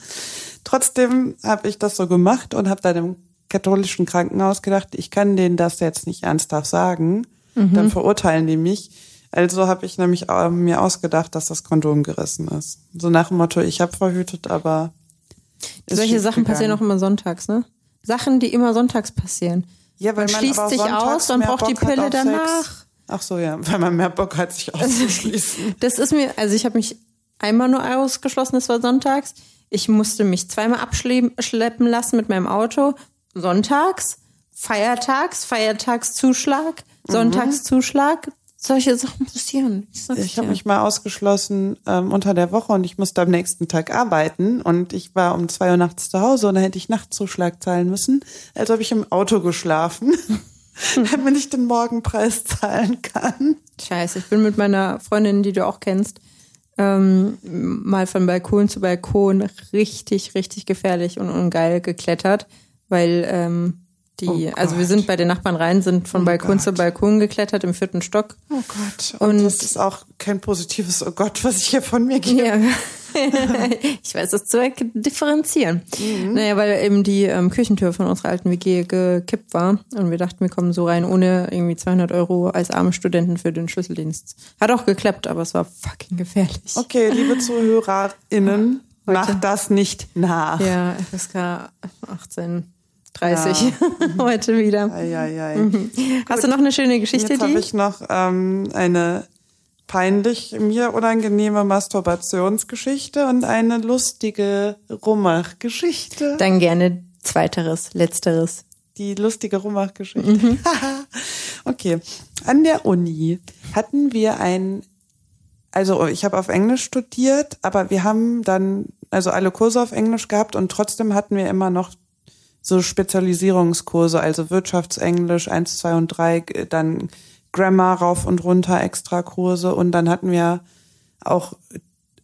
Trotzdem habe ich das so gemacht und habe dann im katholischen Krankenhaus gedacht, ich kann denen das jetzt nicht ernsthaft sagen. Dann verurteilen die mich. Also habe ich nämlich äh, mir ausgedacht, dass das Kondom gerissen ist. So nach dem Motto, ich habe verhütet, aber Solche Sachen schiefgegangen. passieren auch immer sonntags, ne? Sachen, die immer sonntags passieren. Ja, weil Man man schließt sich aus und braucht die Bock hat Pille danach. Sex. Ach so, ja, weil man mehr Bock hat, sich [LAUGHS] auszuschließen. Das ist mir, also ich habe mich einmal nur ausgeschlossen, das war sonntags. Ich musste mich zweimal abschleppen lassen mit meinem Auto. Sonntags, Feiertags, Feiertagszuschlag, Mhm. Sonntagszuschlag. Solche Sachen passieren. Ich, habe mich mal ausgeschlossen ähm, unter der Woche und ich musste am nächsten Tag arbeiten und ich war um zwei Uhr nachts zu Hause und dann hätte ich Nachtzuschlag zahlen müssen, als ob ich im Auto geschlafen, [LAUGHS] damit ich den Morgenpreis zahlen kann. Scheiße, ich bin mit meiner Freundin, die du auch kennst, ähm, mal von Balkon zu Balkon richtig, richtig gefährlich und ungeil geklettert, weil ähm, die, Oh also wir sind bei den Nachbarn rein, sind von Oh Balkon zu Gott. Balkon geklettert im vierten Stock. Oh Gott. Und, Und- das ist auch kein positives Oh Gott, was ich hier von mir gebe. Ja. [LAUGHS] ich weiß das zu differenzieren. Mhm. Naja, weil eben die ähm, Küchentür von unserer alten WG gekippt war und wir dachten, wir kommen so rein ohne irgendwie 200 Euro als arme Studenten für den Schlüsseldienst. Hat auch geklappt, aber es war fucking gefährlich. Okay, liebe [LAUGHS] ZuhörerInnen, macht das nicht nach. Ja, FSK 1830 [LAUGHS] heute wieder. Eieiei. Hast du noch eine schöne Geschichte, Jetzt habe ich noch ähm, eine peinlich mir unangenehme Masturbationsgeschichte und eine lustige Rummach-Geschichte. Dann gerne zweiteres, letzteres. Die lustige Rummach-Geschichte. [LAUGHS] okay. An der Uni hatten wir ein, also ich habe auf Englisch studiert, aber wir haben dann also alle Kurse auf Englisch gehabt und trotzdem hatten wir immer noch so Spezialisierungskurse, also Wirtschaftsenglisch 1, 2 und 3, dann Grammar rauf und runter Extrakurse und dann hatten wir auch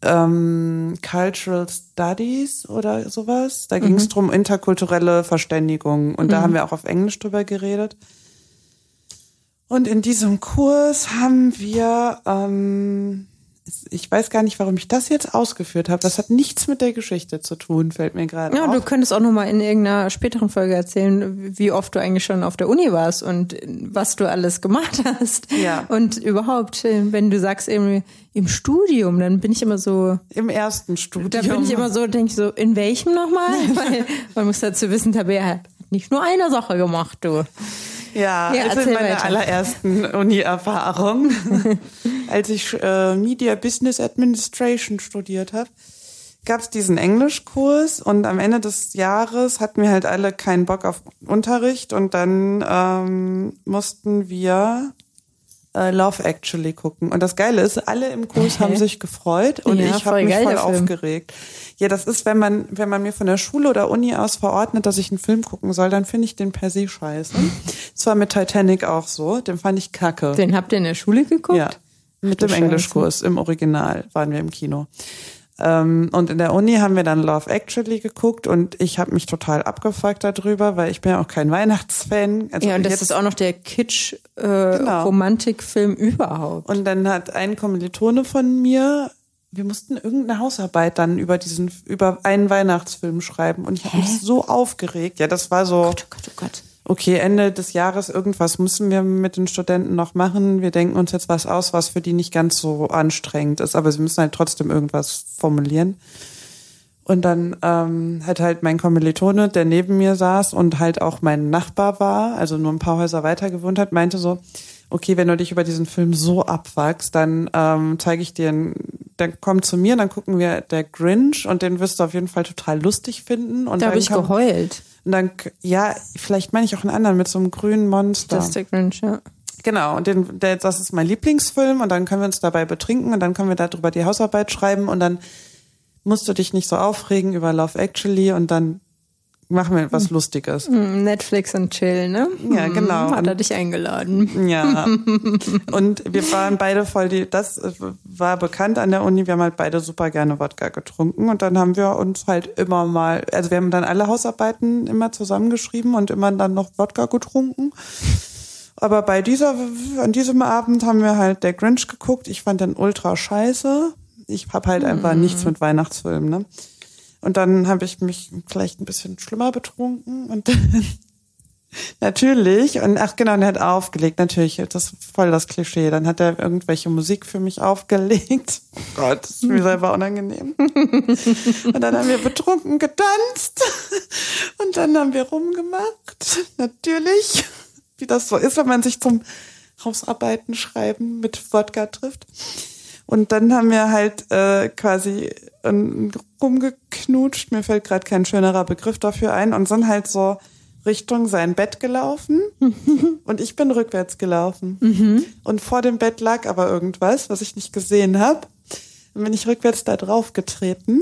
ähm, Cultural Studies oder sowas. Da ging es drum interkulturelle Verständigung und da haben wir auch auf Englisch drüber geredet. Und in diesem Kurs haben wir, ähm, ich weiß gar nicht, warum ich das jetzt ausgeführt habe. Das hat nichts mit der Geschichte zu tun, fällt mir gerade Ja, auf. du könntest auch noch mal in irgendeiner späteren Folge erzählen, wie oft du eigentlich schon auf der Uni warst und was du alles gemacht [LAUGHS] hast. Ja. Und überhaupt, äh, wenn du sagst eben im Studium, dann bin ich immer so, Im ersten Studium. da bin ich immer so, denke ich so, in welchem nochmal? [LAUGHS] Weil man muss dazu wissen, Tabea hat nicht nur eine Sache gemacht, du. Ja, Ja, also in meiner weiter. allerersten Uni-Erfahrung, [LAUGHS] als ich äh, Media Business Administration studiert habe, gab es diesen Englischkurs und am Ende des Jahres hatten wir halt alle keinen Bock auf Unterricht und dann ähm, mussten wir äh, Love Actually gucken. Und das Geile ist, alle im Kurs haben sich gefreut und Ja, ich habe mich voll aufgeregt. Ja, das ist, wenn man, wenn man mir von der Schule oder Uni aus verordnet, dass ich einen Film gucken soll, dann finde ich den per se scheiße. [LAUGHS] Das war mit Titanic auch so, den fand ich kacke. Den habt ihr in der Schule geguckt? ja, mit dem. Englischkurs im Original waren wir im Kino. Ähm, und in der Uni haben wir dann Love Actually geguckt und ich habe mich total abgefuckt darüber, weil ich bin ja auch kein Weihnachtsfan. Also Ja, und das ist auch noch der Kitsch-Romantikfilm überhaupt. Und dann hat ein Kommilitone von mir, wir mussten irgendeine Hausarbeit dann über diesen, über einen Weihnachtsfilm schreiben und ich habe mich so aufgeregt. Ja, das war so, Oh Gott, oh Gott. Okay, Ende des Jahres irgendwas müssen wir mit den Studenten noch machen. Wir denken uns jetzt was aus, was für die nicht ganz so anstrengend ist, aber sie müssen halt trotzdem irgendwas formulieren. Und dann ähm, hat halt mein Kommilitone, der neben mir saß und halt auch mein Nachbar war, also nur ein paar Häuser weiter gewohnt hat, meinte so, okay, wenn du dich über diesen Film so abwachst, dann ähm, zeige ich dir, einen- dann komm zu mir, dann gucken wir der Grinch und den wirst du auf jeden Fall total lustig finden. Und Da habe ich geheult. Und dann, ja, vielleicht meine ich auch einen anderen mit so einem grünen Monster. Der Grinch, ja. Genau, und den, der, das ist mein Lieblingsfilm und dann können wir uns dabei betrinken und dann können wir darüber die Hausarbeit schreiben und dann musst du dich nicht so aufregen über Love Actually und dann machen wir was Lustiges. Hm, Netflix und Chill, ne? Ja, genau. Hm, Hat er dich eingeladen. Ja. [LAUGHS] Und wir waren beide voll die, das war bekannt an der Uni, wir haben halt beide super gerne Wodka getrunken und dann haben wir uns halt immer mal, also wir haben dann alle Hausarbeiten immer zusammengeschrieben und immer dann noch Wodka getrunken. Aber bei dieser, an diesem Abend haben wir halt der Grinch geguckt. Ich fand den ultra scheiße. Ich habe halt einfach nichts mit Weihnachtsfilmen, ne? Und dann habe ich mich vielleicht ein bisschen schlimmer betrunken und dann [LAUGHS] Natürlich. Und ach genau, und er hat aufgelegt. Natürlich, das ist voll das Klischee. Dann hat er irgendwelche Musik für mich aufgelegt. Oh Gott, das ist mir selber unangenehm. Und dann haben wir betrunken getanzt. Und dann haben wir rumgemacht. Natürlich. Wie das so ist, wenn man sich zum Hausarbeiten schreiben mit Wodka trifft. Und dann haben wir halt äh, quasi ähm, rumgeknutscht. Mir fällt gerade kein schönerer Begriff dafür ein. Und sind halt so Richtung sein Bett gelaufen. [LAUGHS] und ich bin rückwärts gelaufen. Und vor dem Bett lag aber irgendwas, was ich nicht gesehen habe. Dann bin ich rückwärts da drauf getreten,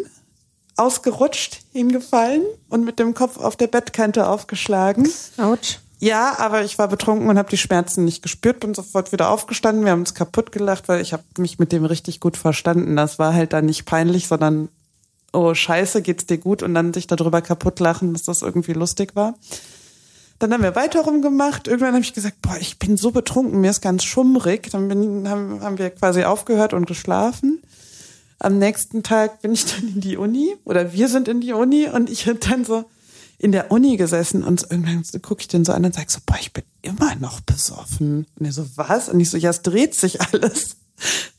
ausgerutscht, hingefallen und mit dem Kopf auf der Bettkante aufgeschlagen. Autsch. Ja, aber ich war betrunken und habe die Schmerzen nicht gespürt, bin sofort wieder aufgestanden. Wir haben uns kaputt gelacht, weil ich habe mich mit dem richtig gut verstanden. Das war halt dann nicht peinlich, sondern oh Scheiße, geht's dir gut und dann sich darüber kaputt lachen, dass das irgendwie lustig war. Dann haben wir weiter rumgemacht. Irgendwann habe ich gesagt, boah, ich bin so betrunken, mir ist ganz schummrig. Dann bin, haben, haben wir quasi aufgehört und geschlafen. Am nächsten Tag bin ich [LAUGHS] dann in die Uni oder wir sind in die Uni und ich dann so in der Uni gesessen und irgendwann gucke ich den so an und sage so, boah, ich bin immer noch besoffen. Und er so, was? Und ich so, ja, es dreht sich alles.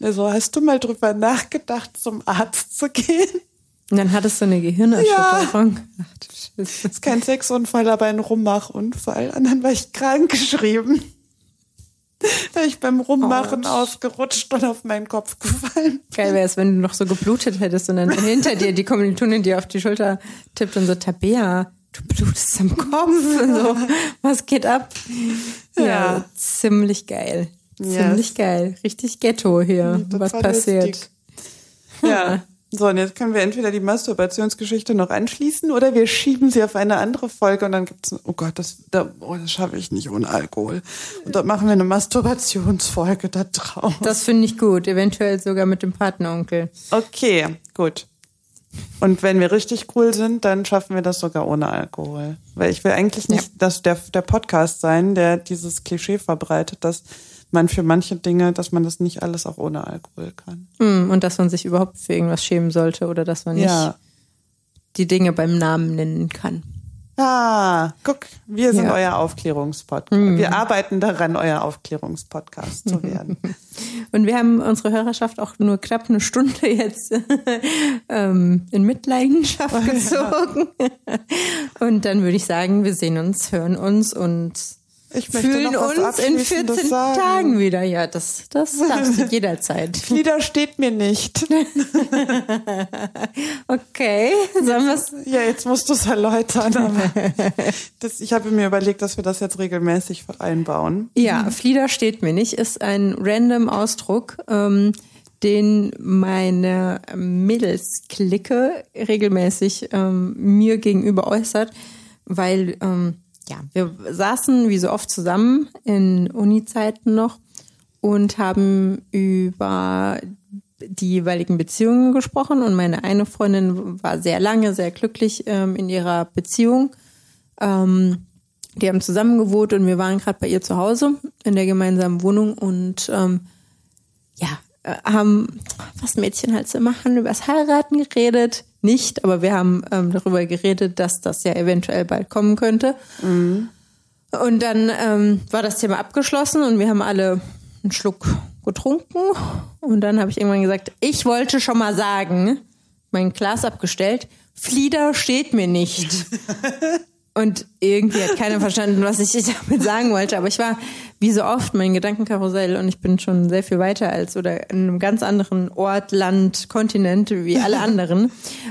Und er so, hast du mal drüber nachgedacht, zum Arzt zu gehen? Und dann hattest du eine Gehirnerschütterung. Ja. Ach, du Das ist kein Sexunfall, aber ein Rummachunfall. Und dann war ich krank geschrieben. Da ich beim Rummachen Autsch. ausgerutscht und auf meinen Kopf gefallen. Geil wäre es, wenn du noch so geblutet hättest und dann hinter dir die Kommilitonin dir auf die Schulter tippt und so, Tabea, du blutest am Kopf und [LAUGHS] so, was geht ab? Ja, Ja. ziemlich geil. Yes. Ziemlich geil. Richtig Ghetto hier, Das was war passiert. lustig. Ja. So, und jetzt können wir entweder die Masturbationsgeschichte noch anschließen oder wir schieben sie auf eine andere Folge und dann gibt's, oh Gott, das, da, oh, das schaffe ich nicht ohne Alkohol. Und dort machen wir eine Masturbationsfolge da drauf. Das finde ich gut, eventuell sogar mit dem Partneronkel. Okay, gut. Und wenn wir richtig cool sind, dann schaffen wir das sogar ohne Alkohol. Weil ich will eigentlich nicht, dass der, der Podcast sein, der dieses Klischee verbreitet, dass man für manche Dinge, dass man das nicht alles auch ohne Alkohol kann. Hm, Und dass man sich überhaupt für irgendwas schämen sollte oder dass man nicht Ja. die Dinge beim Namen nennen kann. Ah, guck, wir sind Ja. euer Aufklärungspodcast. Wir arbeiten daran, euer Aufklärungspodcast zu [LAUGHS] werden. Und wir haben unsere Hörerschaft auch nur knapp eine Stunde jetzt [LAUGHS] ähm, in Mitleidenschaft [LAUGHS] gezogen. Und dann würde ich sagen, wir sehen uns, hören uns und Ich möchte fühlen noch uns in Abschließendes 14 sagen. Tagen wieder. Ja, das, das darfst du [LAUGHS] jederzeit. Flieder steht mir nicht. [LAUGHS] Okay, sollen wir's? Ja, jetzt musst du es erläutern. Aber [LAUGHS] das, ich habe mir überlegt, dass wir das jetzt regelmäßig einbauen. Ja, Flieder steht mir nicht, ist ein random Ausdruck, ähm, den meine Mädelsklicke regelmäßig ähm, mir gegenüber äußert, weil ähm, ja, wir saßen wie so oft zusammen in Uni-Zeiten noch und haben über die jeweiligen Beziehungen gesprochen und meine eine Freundin war sehr lange, sehr glücklich ähm, in ihrer Beziehung. Ähm, die haben zusammen gewohnt und wir waren gerade bei ihr zu Hause in der gemeinsamen Wohnung und ähm, ja, äh, haben, was Mädchen halt so machen, über das Heiraten geredet. Nicht, aber wir haben ähm, darüber geredet, dass das ja eventuell bald kommen könnte. Und dann ähm, war das Thema abgeschlossen und wir haben alle einen Schluck getrunken. Und dann habe ich irgendwann gesagt, ich wollte schon mal sagen, mein Glas abgestellt, Flieder steht mir nicht. [LAUGHS] Und irgendwie hat keiner verstanden, was ich damit sagen wollte. Aber ich war, wie so oft, mein Gedankenkarussell und ich bin schon sehr viel weiter als oder in einem ganz anderen Ort, Land, Kontinent wie alle [LAUGHS] anderen.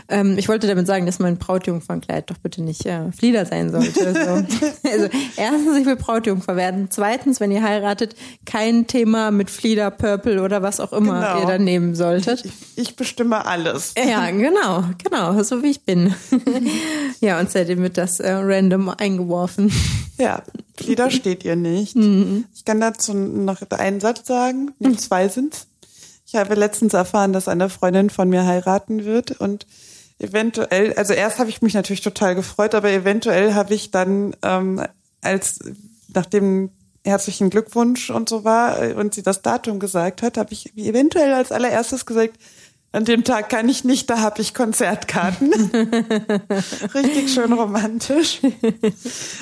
ähm, ich wollte damit sagen, dass mein Brautjungfernkleid doch bitte nicht äh, Flieder sein sollte. So. [LAUGHS] Also erstens, ich will Brautjungfer werden. Zweitens, wenn ihr heiratet, kein Thema mit Flieder, Purple oder was auch immer Genau. ihr dann nehmen solltet. Ich, ich bestimme alles. Ja, [LAUGHS] genau, genau, so wie ich bin. ja, und seitdem wird das äh, random eingeworfen. Ja, Flieder steht ihr nicht. Ich kann dazu noch einen Satz sagen. Nee, zwei sind's. Ich habe letztens erfahren, dass eine Freundin von mir heiraten wird und eventuell, also erst habe ich mich natürlich total gefreut, aber eventuell habe ich dann ähm, als nach dem herzlichen Glückwunsch und so war und sie das Datum gesagt hat, habe ich eventuell als allererstes gesagt, an dem Tag kann ich nicht, da habe ich Konzertkarten. [LAUGHS] Richtig schön romantisch.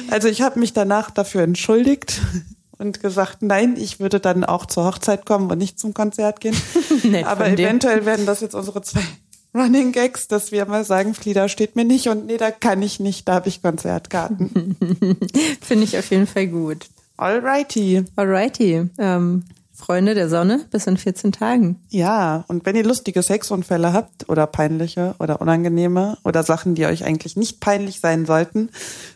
Also ich habe mich danach dafür entschuldigt und gesagt, nein, ich würde dann auch zur Hochzeit kommen und nicht zum Konzert gehen. [LAUGHS] Aber eventuell werden das jetzt unsere zwei Running Gags, dass wir mal sagen, Flieder steht mir nicht und nee, da kann ich nicht, da habe ich Konzertkarten. [LAUGHS] Finde ich auf jeden Fall gut. Alrighty. Alrighty. Ähm, Freunde der Sonne, bis in 14 Tagen. Ja, und wenn ihr lustige Sexunfälle habt oder peinliche oder unangenehme oder Sachen, die euch eigentlich nicht peinlich sein sollten,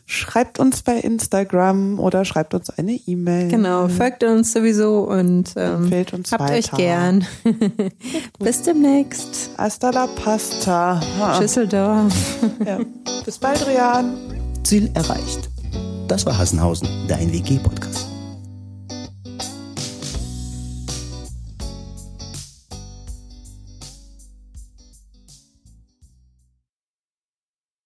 schreibt uns bei Instagram oder schreibt uns eine E-Mail. Genau, folgt uns sowieso und ähm, Empfehlt uns habt euch weiter. gern. [LAUGHS] bis demnächst. Hasta la pasta. Ha. Düsseldorf. [LAUGHS] Ja. Bis bald, Rian. Ziel erreicht. Das war Hassenhausen, dein WG-Podcast.